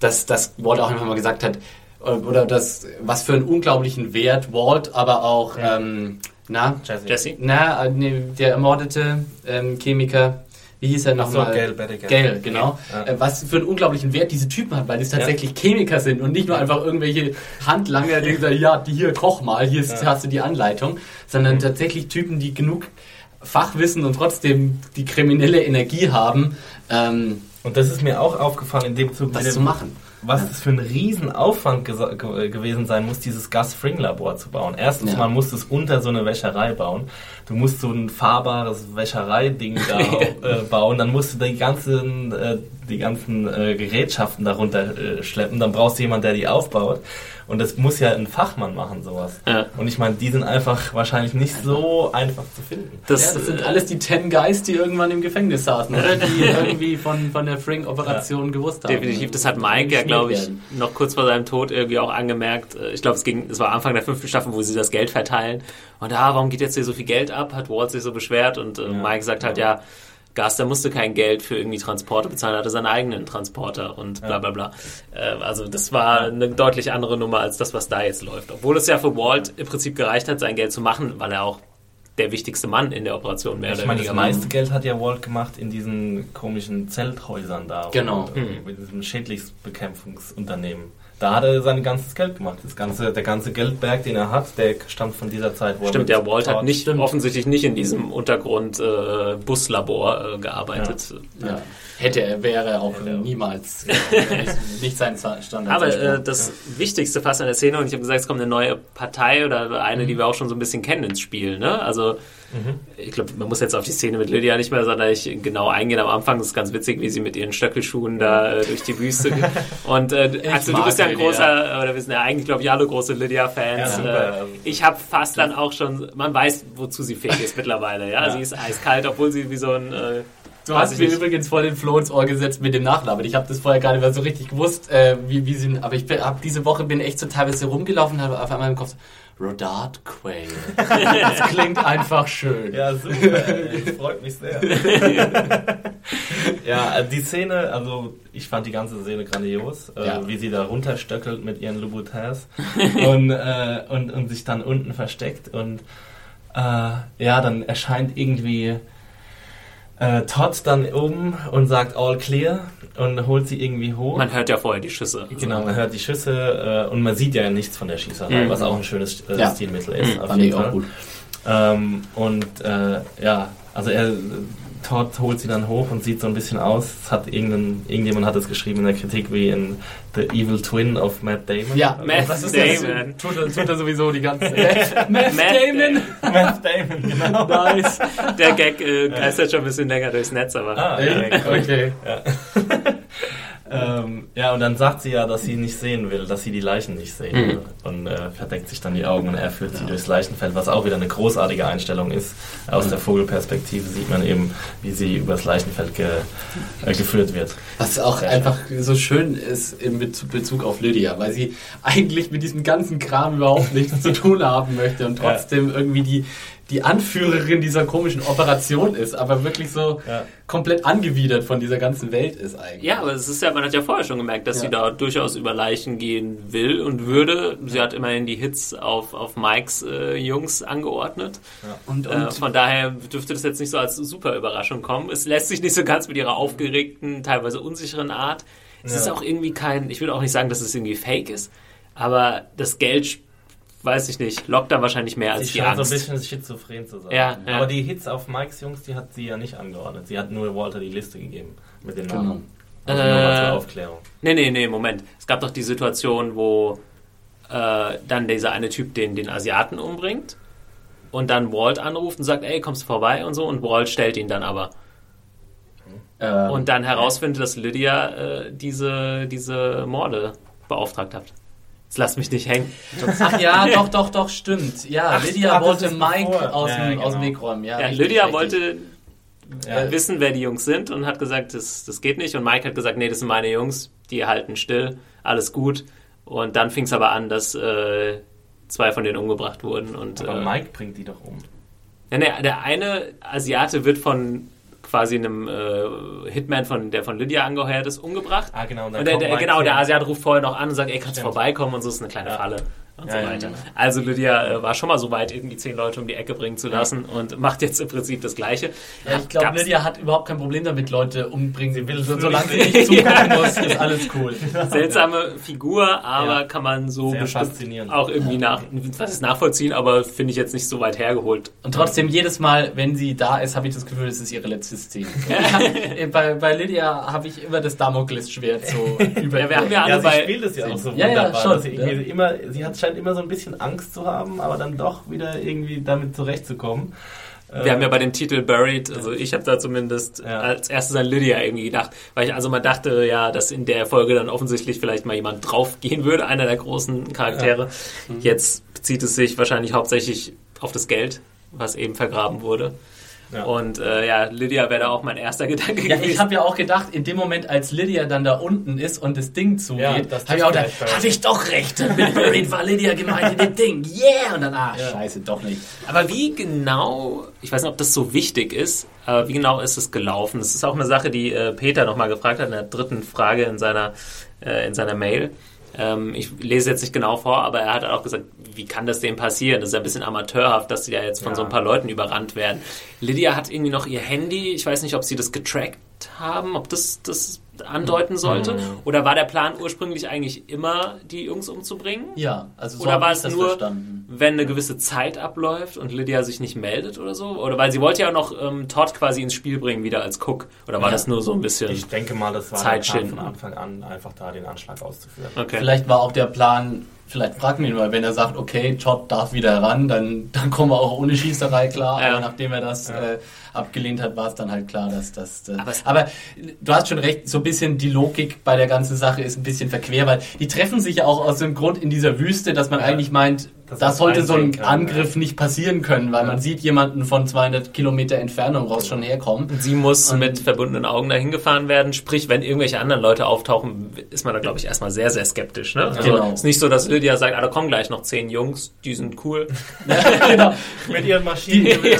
dass, dass Walt auch einfach mal gesagt hat, äh, oder das, was für einen unglaublichen Wert Walt, aber auch, ähm, na, Jesse. Jesse? na, äh, nee, der ermordete ähm, Chemiker, wie hieß er Ach so, nochmal? Gail Bettigan. Gail, genau. Ja. Äh, Was für einen unglaublichen Wert diese Typen hat, weil die tatsächlich Chemiker sind und nicht nur einfach irgendwelche Handlanger, die sagen, ja, die hier, koch mal, hier ist, hast du die Anleitung, Mhm. sondern tatsächlich Typen, die genug Fachwissen und trotzdem die kriminelle Energie haben, ähm, Und das ist mir auch aufgefallen in dem Zug, das zu machen. Was das für ein Riesenaufwand gewesen sein muss, dieses Gus Fring Labor zu bauen. Erstens, Ja. man muss es unter so eine Wäscherei bauen. Du musst so ein fahrbares Wäschereiding da äh, bauen. Dann musst du die ganzen, äh, die ganzen äh, Gerätschaften darunter äh, schleppen. Dann brauchst du jemanden, der die aufbaut. Und das muss ja ein Fachmann machen, sowas. Ja. Und ich meine, die sind einfach wahrscheinlich nicht so einfach zu finden. Das, ja, das sind äh, alles die Ten Guys, die irgendwann im Gefängnis saßen, oder? Die irgendwie von, von der Fring-Operation gewusst haben. Definitiv, das hat Mike ja, glaube ich, noch kurz vor seinem Tod irgendwie auch angemerkt. Äh, Ich glaube, es ging, es war Anfang der fünften Staffel, wo sie das Geld verteilen. Und ah, warum geht jetzt hier so viel Geld ab? Hat Walt sich so beschwert und äh, Mike sagt halt, ja, Gas, der musste kein Geld für irgendwie Transporte bezahlen, hatte seinen eigenen Transporter und bla bla bla. Äh, also das war eine deutlich andere Nummer als das, was da jetzt läuft. Obwohl es ja für Walt im Prinzip gereicht hat, sein Geld zu machen, weil er auch der wichtigste Mann in der Operation mehr Ich meine, das meiste Geld hat ja Walt gemacht in diesen komischen Zelthäusern da. Genau. Mit diesem Schädlingsbekämpfungsunternehmen. Da hat er sein ganzes Geld gemacht. Das ganze, der ganze Geldberg, den er hat, der stammt von dieser Zeit, wo Stimmt, er der Walt hat nicht, offensichtlich nicht in diesem Untergrund äh, Buslabor äh, gearbeitet. Ja. Hätte er, wäre er auch niemals nicht, nicht sein Standard. Aber äh, das Wichtigste fast an der Szene, und ich habe gesagt, es kommt eine neue Partei oder eine, die wir auch schon so ein bisschen kennen ins Spiel. Ne? Also ich glaube, man muss jetzt auf die Szene mit Lydia nicht mehr sonderlich genau eingehen. Am Anfang ist es ganz witzig, wie sie mit ihren Stöckelschuhen da äh, durch die Wüste geht. Und äh, Axel, du bist ja ein Lydia. großer, oder wir sind ja eigentlich, glaube ich, alle große Lydia-Fans. Ja, äh, ich habe fast dann auch schon, man weiß, wozu sie fähig ist mittlerweile. Ja? Sie ist eiskalt, obwohl sie wie so ein... Äh, Du hast ich mir nicht. übrigens voll den Floh ins Ohr gesetzt mit dem Nachnamen. Ich habe das vorher gar nicht mehr so richtig gewusst, äh, wie, wie sie. Aber ich habe diese Woche bin echt so teilweise rumgelaufen und habe auf einmal im Kopf so, Rodard Quayle. das klingt einfach schön. Ja, super. ey. Das freut mich sehr. ja, äh, die Szene, also ich fand die ganze Szene grandios, äh, Ja. wie sie da runterstöckelt mit ihren Louboutins und, äh, und, und sich dann unten versteckt und äh, ja, dann erscheint irgendwie äh, Todd dann oben und sagt all clear und holt sie irgendwie hoch. man hört ja vorher die Schüsse. Genau, man hört die Schüsse äh, und man sieht ja nichts von der Schießerei, Mhm. was auch ein schönes äh, Ja. Stilmittel ist. auf Fand ich jeden auch Fall. gut. Ähm, und äh, ja, also er Todd holt sie dann hoch und sieht so ein bisschen aus. Es hat irgendjemand hat es geschrieben in der Kritik wie in The Evil Twin of Matt Damon. Ja, Matt was ist Damon. das? Tut er, tut er sowieso die ganze Zeit. Matt Damon. Matt Damon, genau. Nice. Der Gag äh, geistert schon ein bisschen länger durchs Netz, aber Ah, ja, cool. Okay. Ähm, ja, und dann sagt sie ja, dass sie nicht sehen will, dass sie die Leichen nicht sehen Mhm. will. Und äh, verdeckt sich dann die Augen und er führt sie durchs Leichenfeld, was auch wieder eine großartige Einstellung ist. Aus der Vogelperspektive sieht man eben, wie sie übers Leichenfeld ge, äh, geführt wird. Was auch Sehr einfach so schön ist in Bezug, Bezug auf Lydia, weil sie eigentlich mit diesem ganzen Kram überhaupt nichts zu tun haben möchte und trotzdem irgendwie die, die Anführerin dieser komischen Operation ist, aber wirklich so Ja. komplett angewidert von dieser ganzen Welt ist eigentlich. Ja, aber es ist ja, man hat ja vorher schon gemerkt, dass Ja. sie da durchaus über Leichen gehen will und würde. Sie hat immerhin die Hits auf, auf Mikes äh, Jungs angeordnet. Und, Äh, und von daher dürfte das jetzt nicht so als super Überraschung kommen. Es lässt sich nicht so ganz mit ihrer aufgeregten, teilweise unsicheren Art. Es Ja. ist auch irgendwie kein, ich will auch nicht sagen, dass es irgendwie fake ist, aber das Geld, weiß ich nicht, lockt dann wahrscheinlich mehr als Sie die scheint so ein Angst. bisschen schizophren zu sein. Ja, ja. Aber die Hits auf Mikes Jungs, die hat sie ja nicht angeordnet. Sie hat nur Walter die Liste gegeben mit den Genau. Namen. Also nur mal Äh, zur Aufklärung. Nee, nee, nee, Moment. Es gab doch die Situation, wo äh, dann dieser eine Typ den, den Asiaten umbringt und dann Walt anruft und sagt, ey, kommst du vorbei und so und Walt stellt ihn dann aber. Äh, Und dann herausfindet, dass Lydia äh, diese, diese Morde beauftragt hat. Jetzt lasst mich nicht hängen. Ach ja, doch, doch, doch, stimmt. Ja, Ach, Lydia wollte Mike aus, Ja, dem, aus dem genau. Weg räumen. Ja, Ja, richtig, Lydia richtig. wollte Ja. äh, wissen, wer die Jungs sind und hat gesagt, das, das geht nicht. Und Mike hat gesagt, nee, das sind meine Jungs, die halten still, alles gut. Und dann fing es aber an, dass äh, zwei von denen umgebracht wurden. Und, Aber äh, Mike bringt die doch um. Ja, der, der eine Asiate wird von quasi einem äh, Hitman, von, der von Lydia angeheuert ist, umgebracht. Ah, genau, und dann Und der, der, genau, der hin. Asiate ruft vorher noch an und sagt, ey, kannst du Stimmt. vorbeikommen und so ist eine kleine Ja. Falle und Ja, so ja, weiter. genau. Also Lydia äh, war schon mal so weit, irgendwie zehn Leute um die Ecke bringen zu lassen und macht jetzt im Prinzip das Gleiche. Ja, ich glaube, Lydia hat überhaupt kein Problem damit, Leute umbringen. Sie will solange sie nicht zugucken muss, ist alles cool. Seltsame Figur, aber Ja. kann man so auch irgendwie nach, was ist nachvollziehen, aber finde ich jetzt nicht so weit hergeholt. Und trotzdem, jedes Mal, wenn sie da ist, habe ich das Gefühl, es ist ihre letzte Szene. Bei, bei Lydia habe ich immer das Damoklesschwert so über Ja, wir haben ja alle Ja, sie bei, spielt es ja auch so Ja, ja, wunderbar. schon, dass sie, irgendwie ja. immer, sie hat, scheint immer so ein bisschen Angst zu haben, aber dann doch wieder irgendwie damit zurechtzukommen. Wir haben ja bei dem Titel Buried, also ich habe da zumindest Ja. als erstes an Lydia irgendwie gedacht, weil ich also mal dachte, ja, dass in der Folge dann offensichtlich vielleicht mal jemand draufgehen würde, einer der großen Charaktere. Jetzt bezieht es sich wahrscheinlich hauptsächlich auf das Geld, was eben vergraben wurde. Ja. Und äh, ja, Lydia wäre da auch mein erster Gedanke Ja, gewesen. ich habe ja auch gedacht, in dem Moment, als Lydia dann da unten ist und das Ding zugeht, Ja, habe ich auch gedacht, hatte ich doch recht. Mit Buried war Lydia gemeint in dem Ding. Yeah! Und dann, ah, scheiße, doch nicht. Aber wie genau, ich weiß nicht, ob das so wichtig ist, aber wie genau ist es gelaufen? Das ist auch eine Sache, die äh, Peter nochmal gefragt hat in der dritten Frage in seiner, äh, in seiner Mail. Ähm, ich lese jetzt nicht genau vor, aber er hat auch gesagt, wie kann das dem passieren? Das ist ja ein bisschen amateurhaft, dass sie ja jetzt von Ja. so ein paar Leuten überrannt werden. Lydia hat irgendwie noch ihr Handy, ich weiß nicht, ob sie das getrackt haben, ob das das andeuten sollte. Oder war der Plan ursprünglich eigentlich immer, die Jungs umzubringen? Ja, also so Oder war es das nur, verstanden. wenn eine gewisse Zeit abläuft und Lydia sich nicht meldet oder so? Oder weil sie wollte ja auch noch ähm, Todd quasi ins Spiel bringen, wieder als Cook. Oder war Ja. das nur so ein bisschen... Ich denke mal, das war Zeit der Plan von Anfang an, einfach da den Anschlag auszuführen. Okay. Vielleicht war auch der Plan, vielleicht fragen wir ihn mal, wenn er sagt, okay, Todd darf wieder ran, dann, dann kommen wir auch ohne Schießerei klar. Ja. Aber nachdem er das äh, abgelehnt hat, war es dann halt klar, dass das. Äh, Aber aber, du hast schon recht, so ein bisschen die Logik bei der ganzen Sache ist ein bisschen verquer, weil die treffen sich ja auch aus dem Grund in dieser Wüste, dass man eigentlich meint, Dass da das sollte so ein kann, Angriff nicht passieren können, weil man sieht jemanden von 200 Kilometer Entfernung raus schon herkommen. Sie muss Und- mit verbundenen Augen dahin gefahren werden. Sprich, wenn irgendwelche anderen Leute auftauchen, ist man da, glaube ich, erstmal sehr, sehr skeptisch. Ne? Also Genau. ist nicht so, dass Lydia sagt, ah, da kommen gleich noch zehn Jungs, die sind cool. genau. Mit ihren Die, Maschinen. die,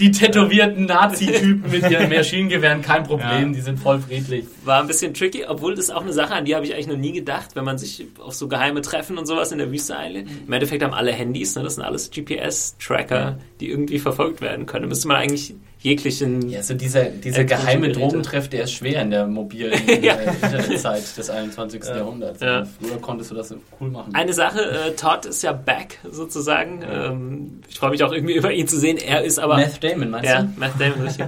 die tätowierten Nazi-Typen mit ihren Maschinengewehren, kein Problem, die sind voll friedlich. War ein bisschen tricky, obwohl das ist auch eine Sache, an die habe ich eigentlich noch nie gedacht, wenn man sich auf so geheime Treffen und sowas in der Wüste einlädt. Im Endeffekt haben alle Handys, ne? das sind alles GPS-Tracker, die irgendwie verfolgt werden können. Da müsste man eigentlich jeglichen... Ja, so dieser, dieser geheime. Drogentreff, der ist schwer in der mobilen Ja. äh, Internetzeit des 21. Jahrhunderts. Ja. Früher konntest du das cool machen. Eine Sache, äh, Todd ist ja back sozusagen. Ähm, ich freue mich auch irgendwie über ihn zu sehen. Er ist aber... Meth Damon, meinst Ja, du? Matt Damon, richtig.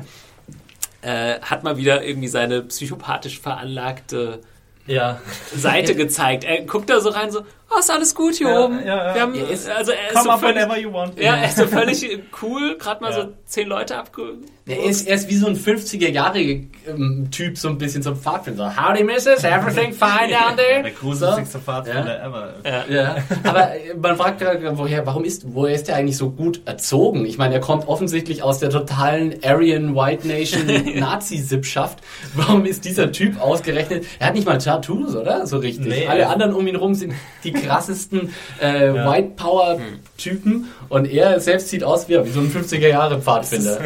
äh, hat mal wieder irgendwie seine psychopathisch veranlagte ja. Seite gezeigt. Er guckt da so rein, so, oh, ist alles gut hier Ja, oben. ja, ja. Wir haben, Er ist- also er ist Come so up völlig, whenever you want. ja, er ist so völlig cool, gerade mal Ja. so zehn Leute abge... Er ist, er ist wie so ein 50er-Jahre-Typ, so ein bisschen so ein Pfadfinder. Howdy, Mrs. Everything fine down there? Der gruseligste So. Pfadfinder ever. Ja, aber äh, man fragt ja, woher, warum ist, woher ist er eigentlich so gut erzogen? Ich meine, er kommt offensichtlich aus der totalen Aryan White Nation Nazi-Sippschaft. Warum ist dieser Typ ausgerechnet? Er hat nicht mal Tattoos, oder? So richtig. Nee, Alle er- anderen um ihn rum sind die krassesten äh, White Power Typen und er selbst sieht aus wie, wie so ein 50er Jahre Pfadfinder.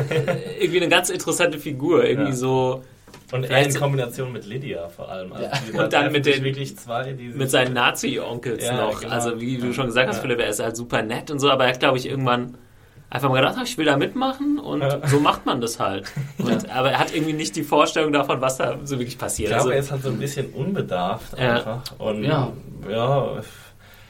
Irgendwie eine ganz interessante Figur. Irgendwie Ja. so Und er in Kombination mit Lydia vor allem. Also Ja. Und dann mit den- wirklich zwei, die mit seinen Nazi-Onkels Ja, noch. genau. Also wie du schon gesagt hast, Ja. Philipp, er ist halt super nett und so, aber er hat, glaube ich, irgendwann einfach mal gedacht, ach, ich will da mitmachen und Ja. so macht man das halt. Und, Aber er hat irgendwie nicht die Vorstellung davon, was da so wirklich Ich passiert. glaube, Also, er ist halt so ein bisschen unbedarft Ja. einfach. Und Ja. ja,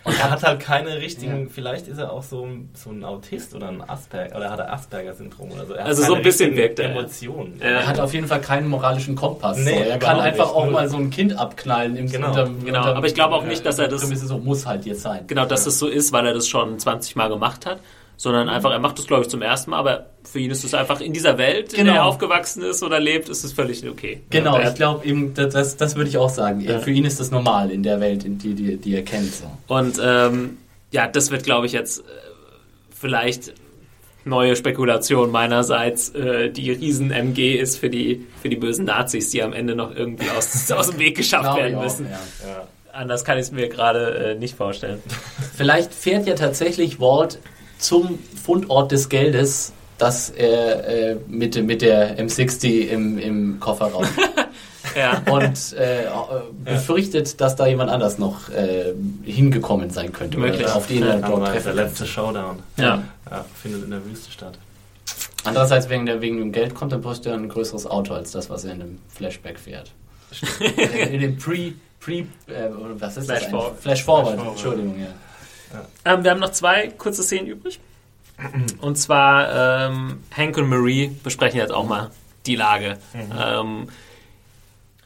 Und er hat halt keine richtigen, vielleicht ist er auch so, ein- so ein Autist oder ein Asperger, oder hat er Asperger-Syndrom oder so. Er hat Also so ein bisschen wirkt er. Emotionen. Ja. Er hat auf jeden Fall keinen moralischen Kompass. Nee, so. Er kann einfach nicht. auch Null. mal so ein Kind abknallen. Im Genau. unterm- Genau, unterm- aber ich glaube auch nicht, dass er das- so muss halt jetzt sein. Genau, dass das so ist, weil er das schon 20 Mal gemacht hat, sondern einfach, er macht das, glaube ich, zum ersten Mal, aber für ihn ist es einfach in dieser Welt, in der er Genau. aufgewachsen ist oder lebt, ist es völlig okay. Genau, Ja, ich glaube eben, das, das, würde ich auch sagen. Für ihn ist das normal in der Welt, in die, die, die er kennt. So. Und ähm, ja, das wird, glaube ich, jetzt äh, vielleicht neue Spekulation meinerseits. Äh, die Riesen-MG ist für die, für die bösen Nazis, die am Ende noch irgendwie aus, aus dem Weg geschafft werden auch, müssen. ja. Anders kann ich es mir gerade äh, nicht vorstellen. Vielleicht fährt ja tatsächlich Walt zum Fundort des Geldes, das er äh, mit, mit der M60 im, im Kofferraum Ja. und äh, befürchtet, dass da jemand anders noch äh, hingekommen sein könnte. Möglich. Oder auf den er Aber dort der treffen letzte könnte. Showdown. Ja. Ja, findet in der Wüste statt. Andererseits wegen, der, wegen dem Geld kommt, dann bräuchte er ein größeres Auto als das, was er in dem Flashback fährt. in dem Pre... Pre äh, oder was ist Flash das? forward. Flash Forward, Flash forward. Entschuldigung, ja. Ähm, wir haben noch zwei kurze Szenen übrig. Und zwar ähm, Hank und Marie besprechen jetzt auch mal die Lage. Ähm,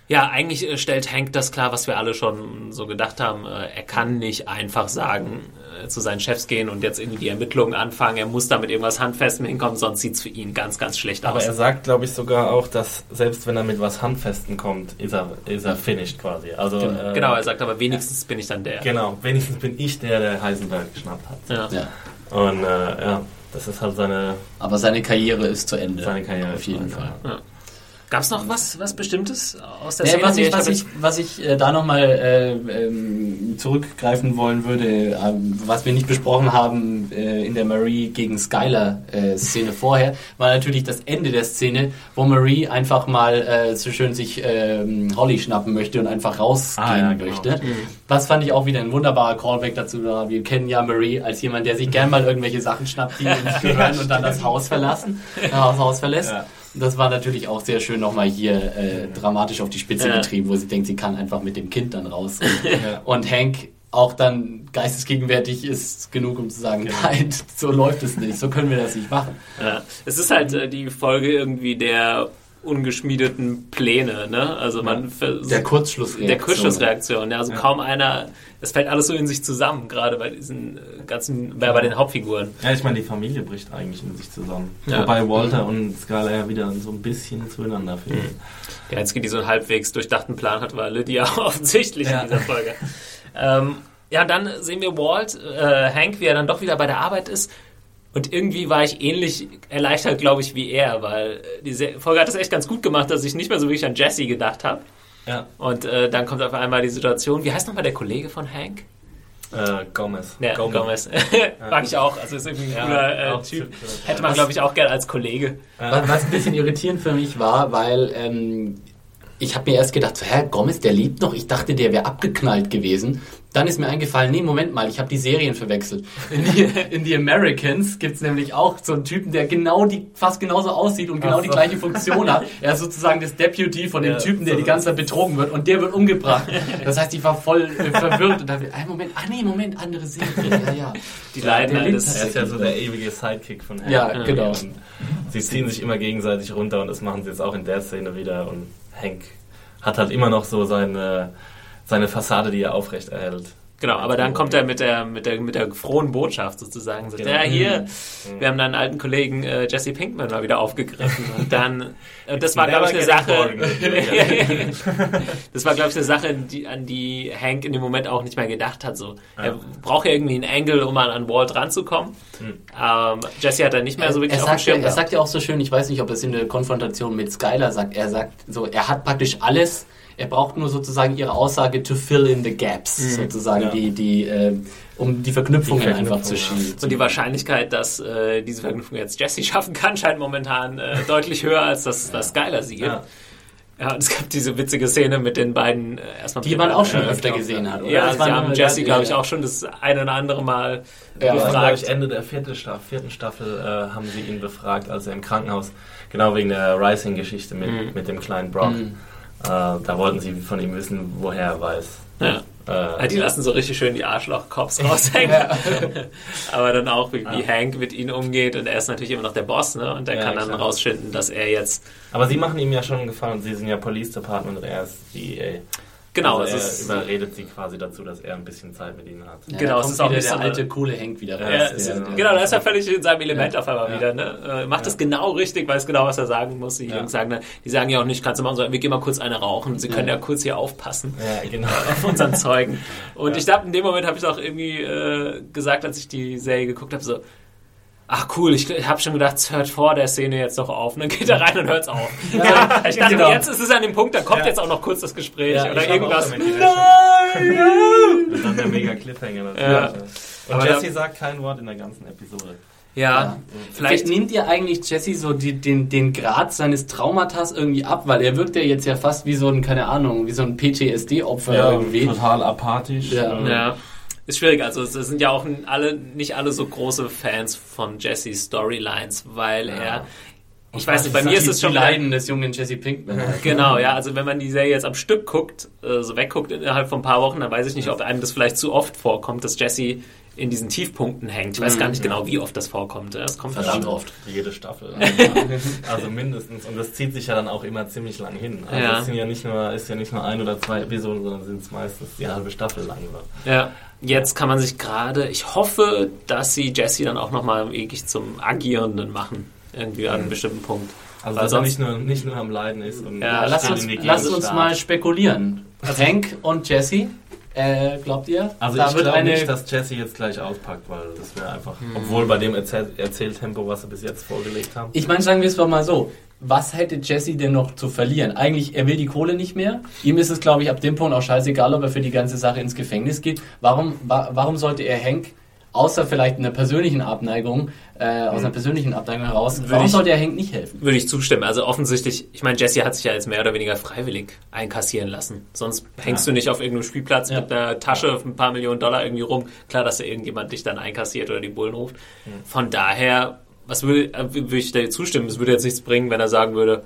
ja, eigentlich äh, stellt Hank das klar, was wir alle schon so gedacht haben. Äh, er kann nicht einfach sagen, äh, zu seinen Chefs gehen und jetzt irgendwie die Ermittlungen anfangen. Er muss da mit irgendwas Handfestem hinkommen, sonst sieht es für ihn ganz, ganz schlecht Aber aus. er sagt, glaube ich, sogar auch, dass selbst wenn er mit was Handfesten kommt, ist er, ist er finished quasi. Also, Genau. äh, genau, er sagt aber wenigstens bin ich dann der. Genau, wenigstens bin ich der, der Heisenberg geschnappt hat. Ja. ja. Und äh, ja, das ist halt seine, Aber seine Karriere ist zu Ende. seine Karriere. Auf jeden Fall. Gab es noch was, was Bestimmtes aus der Nee, Szene? was, ich, hab was, ich, was ich äh, da nochmal äh, ähm, zurückgreifen wollen würde, ähm, was wir nicht besprochen haben äh, in der Marie gegen Skylar äh, Szene vorher, war natürlich das Ende der Szene, wo Marie einfach mal äh, so schön sich ähm, Holly schnappen möchte und einfach rausgehen Ah, ja, genau. möchte. Das fand ich auch wieder ein wunderbarer Callback dazu. da Wir kennen ja Marie als jemand, der sich gern mal irgendwelche Sachen schnappt, die ihm nicht gehören und dann das Haus verlassen, das Haus verlässt. Ja. Das war natürlich auch sehr schön nochmal hier äh, dramatisch auf die Spitze Ja. getrieben, wo sie denkt, sie kann einfach mit dem Kind dann raus. Und, Ja. und Hank auch dann geistesgegenwärtig ist genug, um zu sagen, nein, so läuft es nicht, so können wir das nicht machen. Ja. Es ist halt äh, die Folge irgendwie der ungeschmiedeten Pläne, ne? Also man Der Kurzschlussreaktion. der Kurzschlussreaktion. Ja, also kaum einer, es fällt alles so in sich zusammen, gerade bei diesen äh, ganzen, bei, bei den Hauptfiguren. Ja, ich meine, die Familie bricht eigentlich in sich zusammen. Ja. Wobei Walter und Skylar ja wieder so ein bisschen zueinander finden. Die einzige, die so einen halbwegs durchdachten Plan hat, war Lydia offensichtlich Ja. in dieser Folge. ähm, ja, dann sehen wir Walt, äh, Hank, wie er dann doch wieder bei der Arbeit ist. Und irgendwie war ich ähnlich erleichtert, glaube ich, wie er, weil äh, diese Folge hat es echt ganz gut gemacht, dass ich nicht mehr so wirklich an Jesse gedacht habe. Ja. Und äh, dann kommt auf einmal die Situation, wie heißt nochmal der Kollege von Hank? Äh, Gomez. Ja, Gomez. Mag ich auch. Also ist irgendwie ein Ja, cooler äh, Typ. Hätte man, glaube ich, auch gerne als Kollege. Was, was ein bisschen irritierend für mich war, weil ähm, ich habe mir erst gedacht, so, Herr Gomez, der lebt noch. Ich dachte, der wäre abgeknallt gewesen. Dann ist mir eingefallen, nee, Moment mal, ich habe die Serien verwechselt. In die, in die Americans gibt's nämlich auch so einen Typen, der genau die, fast genauso aussieht und genau Ach die so. gleiche Funktion hat. Er ist sozusagen das Deputy von dem Ja, Typen, der so- die ganze Zeit betrogen wird und der wird umgebracht. Das heißt, ich war voll äh, verwirrt und dachte, ein Moment, ah nee, Moment, andere Serie. Ja, ja. Die Ja, leiden alles. Er ist ja so der ewige Sidekick von Hank. Ja, genau. Und sie ziehen sich immer gegenseitig runter und das machen sie jetzt auch in der Szene wieder. Und Hank hat halt immer noch so seine, seine Fassade, die er aufrecht erhält. Genau, aber dann kommt er mit der, mit der, mit der frohen Botschaft sozusagen. Sagt, Genau. ja, hier, wir haben deinen alten Kollegen äh, Jesse Pinkman mal wieder aufgegriffen. Und dann, und das war, glaube ich, eine Sache, das war, glaube ich, eine Sache, die, an die Hank in dem Moment auch nicht mehr gedacht hat. So, Er braucht ja irgendwie einen Angle, um mal an Walt ranzukommen. Ähm, Jesse hat da nicht mehr so wirklich er auf dem sagt, ja, Schirm. er sagt ja auch so schön, ich weiß nicht, ob es in der Konfrontation mit Skylar sagt, er sagt so, er hat praktisch alles, er braucht nur sozusagen ihre Aussage to fill in the gaps, sozusagen, Ja. die, die, äh, um die Verknüpfungen Die Verknüpfung, einfach zu schieben. Und die Wahrscheinlichkeit, dass äh, diese Verknüpfung jetzt Jesse schaffen kann, scheint momentan äh, deutlich höher, als dass das Skylar sie gibt. Ja. Ja, und es gab diese witzige Szene mit den beiden äh, erstmal. Die man auch schon Ja, öfter gesehen hat, oder? Ja, Das sie haben immer- Jesse, glaube ich, auch schon das eine oder andere Mal Ja, Das war, glaube ich, befragt. Ende der vierten Staffel, vierten Staffel äh, haben sie ihn befragt, als er im Krankenhaus, genau wegen der Rising-Geschichte mit, Mhm. mit dem kleinen Brock. Äh, da wollten sie von ihm wissen, woher er weiß, Ja. Ja, die lassen so richtig schön die Arschloch-Cops raushängen. Aber dann auch, wie, wie Hank mit ihnen umgeht. Und er ist natürlich immer noch der Boss, ne? Und der Ja, kann dann klar. rausschinden, dass er jetzt. Aber sie machen ihm ja schon einen Gefallen. Sie sind ja Police Department und er ist DEA. Genau, also es er ist. überredet sie quasi dazu, dass er ein bisschen Zeit mit ihnen hat. Ja, Genau, es ist auch wieder nicht der so alte coole Hank wieder Ja, raus. es der- ist, der- genau, da ist er völlig in seinem Element Ja. auf einmal Ja. wieder. Ne? Äh, macht das genau richtig, weiß genau, was er sagen muss. Die Ja. Jungs sagen, dann- die sagen ja auch nicht, kannst du machen, sondern wir gehen mal kurz eine rauchen. Sie können ja, Ja. kurz hier aufpassen. Ja, genau. auf unseren Zeugen. Und ich glaube, in dem Moment habe ich auch irgendwie äh, gesagt, als ich die Serie geguckt habe, so, ach cool, ich, ich habe schon gedacht, es hört vor der Szene jetzt doch auf. Und dann geht er rein und hört es auf. ich dachte, genau. jetzt ist es an dem Punkt, da kommt Ja. jetzt auch noch kurz das Gespräch Ja, oder irgendwas. gerechnet. Und dann der mega Cliffhanger natürlich. Ja. Und Aber Jesse sagt kein Wort in der ganzen Episode. Ja, vielleicht. Nimmt ihr eigentlich Jesse so die, den, den Grad seines Traumatas irgendwie ab? Weil er wirkt ja jetzt ja fast wie so ein, keine Ahnung, wie so ein PTSD-Opfer irgendwie. total apathisch. Ja. Ja. Ist schwierig, also es sind ja auch alle, nicht alle so große Fans von Jessys Storylines, weil er, ich weiß nicht, bei mir ist es die schon Leiden des jungen Jesse Pinkman. Genau, ja, also wenn man die Serie jetzt am Stück guckt, äh, so wegguckt innerhalb von ein paar Wochen, dann weiß ich nicht, ob einem das vielleicht zu oft vorkommt, dass Jesse in diesen Tiefpunkten hängt. Ich weiß gar nicht genau, wie oft das vorkommt. Es kommt Verdammt oft. Jede Staffel. also mindestens. Und das zieht sich ja dann auch immer ziemlich lang hin. Also Ja. es sind ja nicht nur, ist ja nicht nur ein oder zwei Episoden, sondern sind es meistens die halbe Staffel lang. Ja, jetzt kann man sich gerade, ich hoffe, dass sie Jesse dann auch nochmal wirklich zum Agierenden machen. Irgendwie an einem bestimmten Punkt. Also Weil dass er nicht nur, nicht nur am Leiden ist. Und Ja, lass uns, lass uns mal spekulieren. Hank und Jesse, äh, glaubt ihr? Also da ich glaube nicht, dass Jesse jetzt gleich auspackt, weil das wäre einfach, Hm. obwohl bei dem Erzähl Erzähltempo, was sie bis jetzt vorgelegt haben. Ich meine, sagen wir es doch mal so. Was hätte Jesse denn noch zu verlieren? Eigentlich, er will die Kohle nicht mehr. Ihm ist es, glaube ich, ab dem Punkt auch scheißegal, ob er für die ganze Sache ins Gefängnis geht. Warum, wa warum sollte er Hank, außer vielleicht einer persönlichen Abneigung, äh, aus einer persönlichen Abneigung heraus, warum ich- sollte er Hank nicht helfen? Würde ich zustimmen. Also offensichtlich, ich meine, Jesse hat sich ja jetzt mehr oder weniger freiwillig einkassieren lassen. Sonst hängst du nicht auf irgendeinem Spielplatz Ja. mit einer Tasche ein paar Millionen Dollar irgendwie rum. Klar, dass da irgendjemand dich dann einkassiert oder die Bullen ruft. Von daher, was würde, äh, würde ich dir zustimmen? Es würde jetzt nichts bringen, wenn er sagen würde,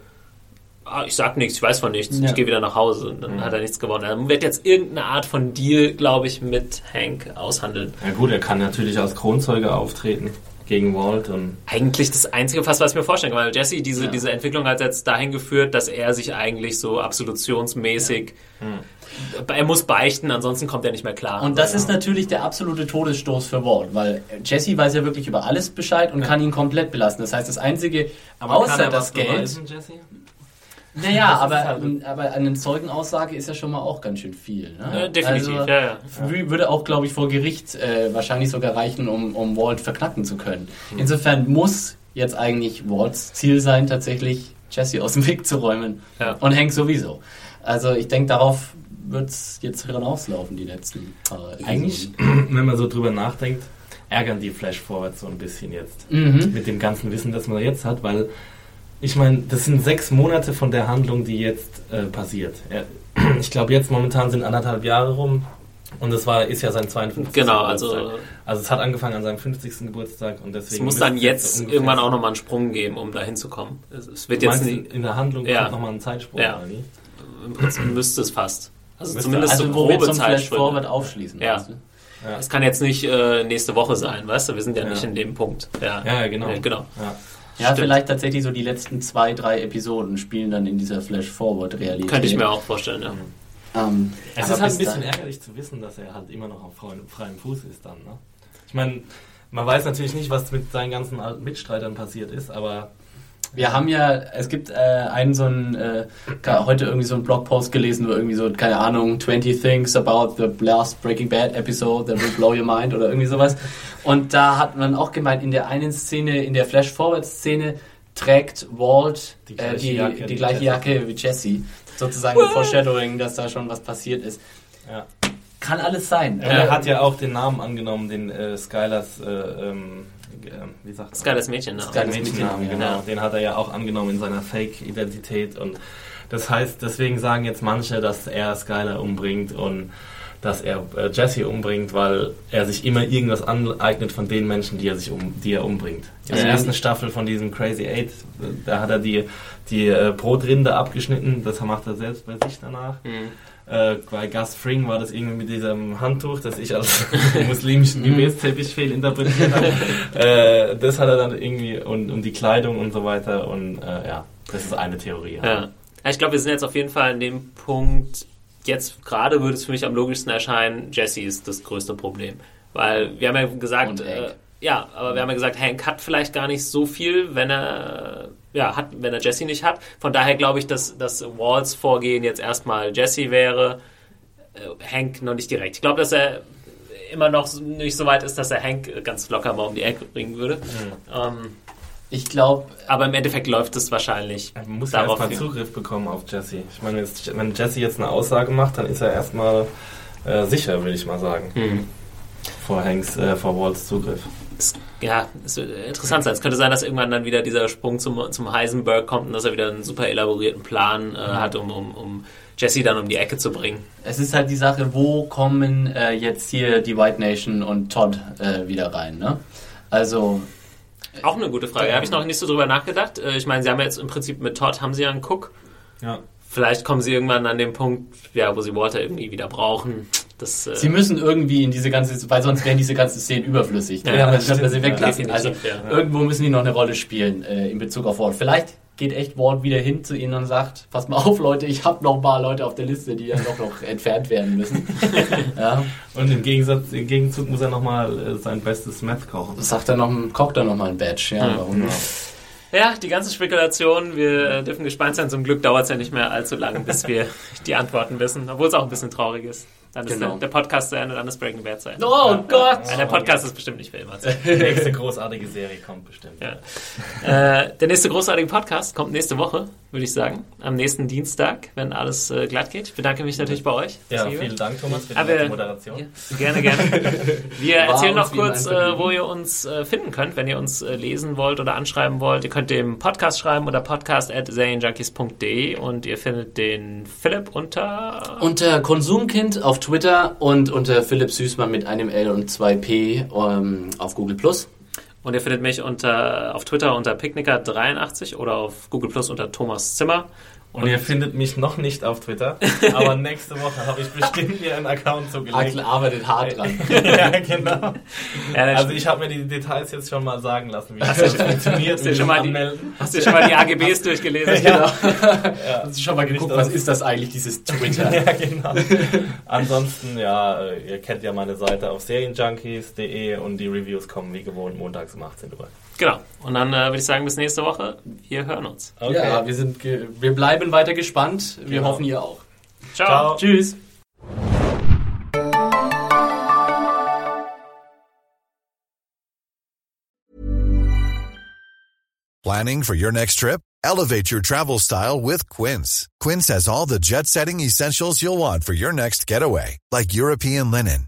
ah, ich sag nichts, ich weiß von nichts, Ja. ich gehe wieder nach Hause. Und dann hat er nichts gewonnen. Dann wird jetzt irgendeine Art von Deal, glaube ich, mit Hank aushandeln. Ja gut, er kann natürlich als Kronzeuge auftreten gegen Walt und eigentlich das einzige fast, was ich mir vorstellen kann, weil Jesse diese, Ja. diese Entwicklung hat jetzt dahin geführt, dass er sich eigentlich so absolutionsmäßig, er muss beichten, ansonsten kommt er nicht mehr klar. Und das ist natürlich der absolute Todesstoß für Walt, weil Jesse weiß ja wirklich über alles Bescheid und kann ihn komplett belasten. Das heißt, das Einzige, außer das Geld, beweisen, Jesse? Naja, aber, halt- aber eine Zeugenaussage ist ja schon mal auch ganz schön viel. Ne? Ja, definitiv, Also, ja, ja. Würde auch, glaube ich, vor Gericht äh, wahrscheinlich sogar reichen, um, um Walt verknacken zu können. Insofern muss jetzt eigentlich Walts Ziel sein, tatsächlich Jesse aus dem Weg zu räumen. Ja. Und Hank sowieso. Also ich denke, darauf wird es jetzt hinauslaufen, die letzten paar Eigentlich, wenn man so drüber nachdenkt, ärgern die Flash Forwards so ein bisschen jetzt. Mhm. Mit dem ganzen Wissen, das man jetzt hat, weil ich meine, das sind sechs Monate von der Handlung, die jetzt äh, passiert. Er, ich glaube, jetzt momentan sind anderthalb Jahre rum und das war, ist ja sein 52. Genau, Geburtstag. also Also es hat angefangen an seinem 50. Geburtstag und deswegen. es muss dann jetzt irgendwann auch nochmal einen Sprung geben, um da hinzukommen. Es, es wird Du jetzt meinst, nie, in der Handlung Ja. kommt nochmal ein Zeitsprung, Ja. oder wie? im Prinzip müsste es fast. Also Müsste- zumindest Also so grobe zum. Forward aufschließen. Ja. meinst du? Es kann jetzt nicht äh, nächste Woche sein, weißt du? Wir sind ja, Ja. nicht in dem Punkt. Ja, Ja, ja, genau. Ja, genau. Ja. Stimmt. vielleicht tatsächlich so die letzten zwei, drei Episoden spielen dann in dieser Flash-Forward-Realität. Könnte ich mir auch vorstellen, ja. Ähm, Es ist halt ein bisschen ärgerlich zu wissen, dass er halt immer noch auf freiem, freiem Fuß ist dann. Ne? Ich meine, man weiß natürlich nicht, was mit seinen ganzen alten Mitstreitern passiert ist, aber Wir haben ja, es gibt äh, einen so einen, äh, heute irgendwie so einen Blogpost gelesen, wo irgendwie so, keine Ahnung, 20 things about the last Breaking Bad episode that will blow your mind oder irgendwie sowas. Und da hat man auch gemeint, in der einen Szene, in der Flash-Forward-Szene trägt Walt Die äh, gleiche die, Jacke die wie gleiche Jesse. Jacke wie Jesse. Sozusagen ein Foreshadowing, dass da schon was passiert ist. ja. Kann alles sein. Er hat ja auch den Namen angenommen, den äh, Skylers, äh, ähm, äh, wie sagt man? Skylers Mädchen, ne? Sky- Mädchennamen, Ja. genau. Den hat er ja auch angenommen in seiner Fake-Identität und das heißt, deswegen sagen jetzt manche, dass er Skylar umbringt und dass er äh, Jesse umbringt, weil er sich immer irgendwas aneignet von den Menschen, die er sich um, die er umbringt. In der Also- ersten Staffel von diesem Crazy Eight, äh, da hat er die, die äh, Brotrinde abgeschnitten, das macht er selbst bei sich danach. Mhm. Äh, bei Gus Fring war das irgendwie mit diesem Handtuch, das ich als muslimischen Gebetsteppich fehlinterpretiert habe. äh, das hat er dann irgendwie und, und die Kleidung und so weiter und äh, ja, das ist eine Theorie. Ja. Ich glaube, wir sind jetzt auf jeden Fall an dem Punkt, jetzt gerade würde es für mich am logischsten erscheinen, Jesse ist das größte Problem. Weil wir haben ja gesagt, äh, ja, aber wir haben ja gesagt, Hank hat vielleicht gar nicht so viel, wenn er ja, hat, wenn er Jesse nicht hat. Von daher glaube ich, dass, dass Walls Vorgehen jetzt erstmal Jesse wäre, äh, Hank noch nicht direkt. Ich glaube, dass er immer noch nicht so weit ist, dass er Hank ganz locker mal um die Ecke bringen würde. Ähm, Ich glaube, aber im Endeffekt läuft es wahrscheinlich Er muss ja erstmal. Zugriff bekommen auf Jesse. Ich meine, jetzt, wenn Jesse jetzt eine Aussage macht, dann ist er erstmal äh, sicher, würde ich mal sagen. Hm. Vor Hanks, äh, vor Walls Zugriff. Es, ja, es wird interessant sein. Es könnte sein, dass irgendwann dann wieder dieser Sprung zum, zum Heisenberg kommt und dass er wieder einen super elaborierten Plan äh, hat, um, um, um Jesse dann um die Ecke zu bringen. es ist halt die Sache, wo kommen äh, jetzt hier die White Nation und Todd äh, wieder rein, ne? Also, Auch eine gute Frage. Da habe ich noch nicht so drüber nachgedacht. Äh, ich meine, sie haben ja jetzt im Prinzip mit Todd haben sie ja einen Cook. Ja. Vielleicht kommen sie irgendwann an den Punkt, ja, wo sie Walter irgendwie wieder brauchen. Das, äh, sie müssen irgendwie in diese ganze, weil sonst wären diese ganzen Szenen überflüssig. Ja, Ja, haben wir, sie weglassen. Ja, also, ja. irgendwo müssen die noch eine Rolle spielen äh, in Bezug auf Walt. Vielleicht geht echt Walt wieder hin zu ihnen und sagt, pass mal auf, Leute, ich habe noch ein paar Leute auf der Liste, die ja noch, noch entfernt werden müssen. ja. Und im, Gegensatz, im Gegenzug muss er nochmal äh, sein bestes Meth kochen. Sagt er noch, kocht er noch mal ein Badge. Ja, warum nicht? ja, die ganze Spekulation, wir äh, dürfen gespannt sein. Zum Glück dauert es ja nicht mehr allzu lange, bis wir die Antworten wissen. Obwohl es auch ein bisschen traurig ist. Dann ist Genau. der, der Podcast zu Ende, dann ist Breaking Bad zu Ende. Oh Gott! Ja, der Podcast ist bestimmt nicht für immer zu Ende. Die nächste großartige Serie kommt bestimmt. Ja. Äh, der nächste großartige Podcast kommt nächste Woche, würde ich sagen. Am nächsten Dienstag, wenn alles äh, glatt geht. Ich bedanke mich natürlich bei euch. Ja, vielen wart. Dank, Thomas, für die Aber- Moderation. Ja, gerne, gerne. Wir War erzählen noch kurz, äh, wo ihr uns äh, finden könnt, wenn ihr uns äh, lesen wollt oder anschreiben wollt. Ihr könnt dem Podcast schreiben oder podcast at serienjunkies.de und ihr findet den Philipp unter... Unter Konsumkind auf Twitter und unter Philipp Süßmann mit einem L und zwei P ähm, auf Google Plus. Und ihr findet mich unter, auf Twitter unter Picknicker83 oder auf Google Plus unter Thomas Zimmer. Und ihr findet mich noch nicht auf Twitter, aber nächste Woche habe ich bestimmt mir einen Account zugelegt. Axel arbeitet hart dran. ja, genau. Ja, Also ich habe mir die Details jetzt schon mal sagen lassen, wie das funktioniert. Hast du schon mal die- hast du schon mal die AGBs durchgelesen? Genau. Hast du schon mal geguckt, was ist das eigentlich, dieses Twitter? Ja, genau. Ansonsten, ja, ihr kennt ja meine Seite auf serienjunkies.de und die Reviews kommen wie gewohnt montags um 18 Uhr. Genau. Und dann äh, würde ich sagen, bis nächste Woche. Wir hören uns. Okay. Ja, wir, sind ge wir bleiben weiter gespannt. Wir Genau. hoffen, ihr auch. Ciao. Ciao. Tschüss. Planning for your next trip? Elevate your travel style with Quince. Quince has all the jet setting essentials you'll want for your next getaway, like European linen,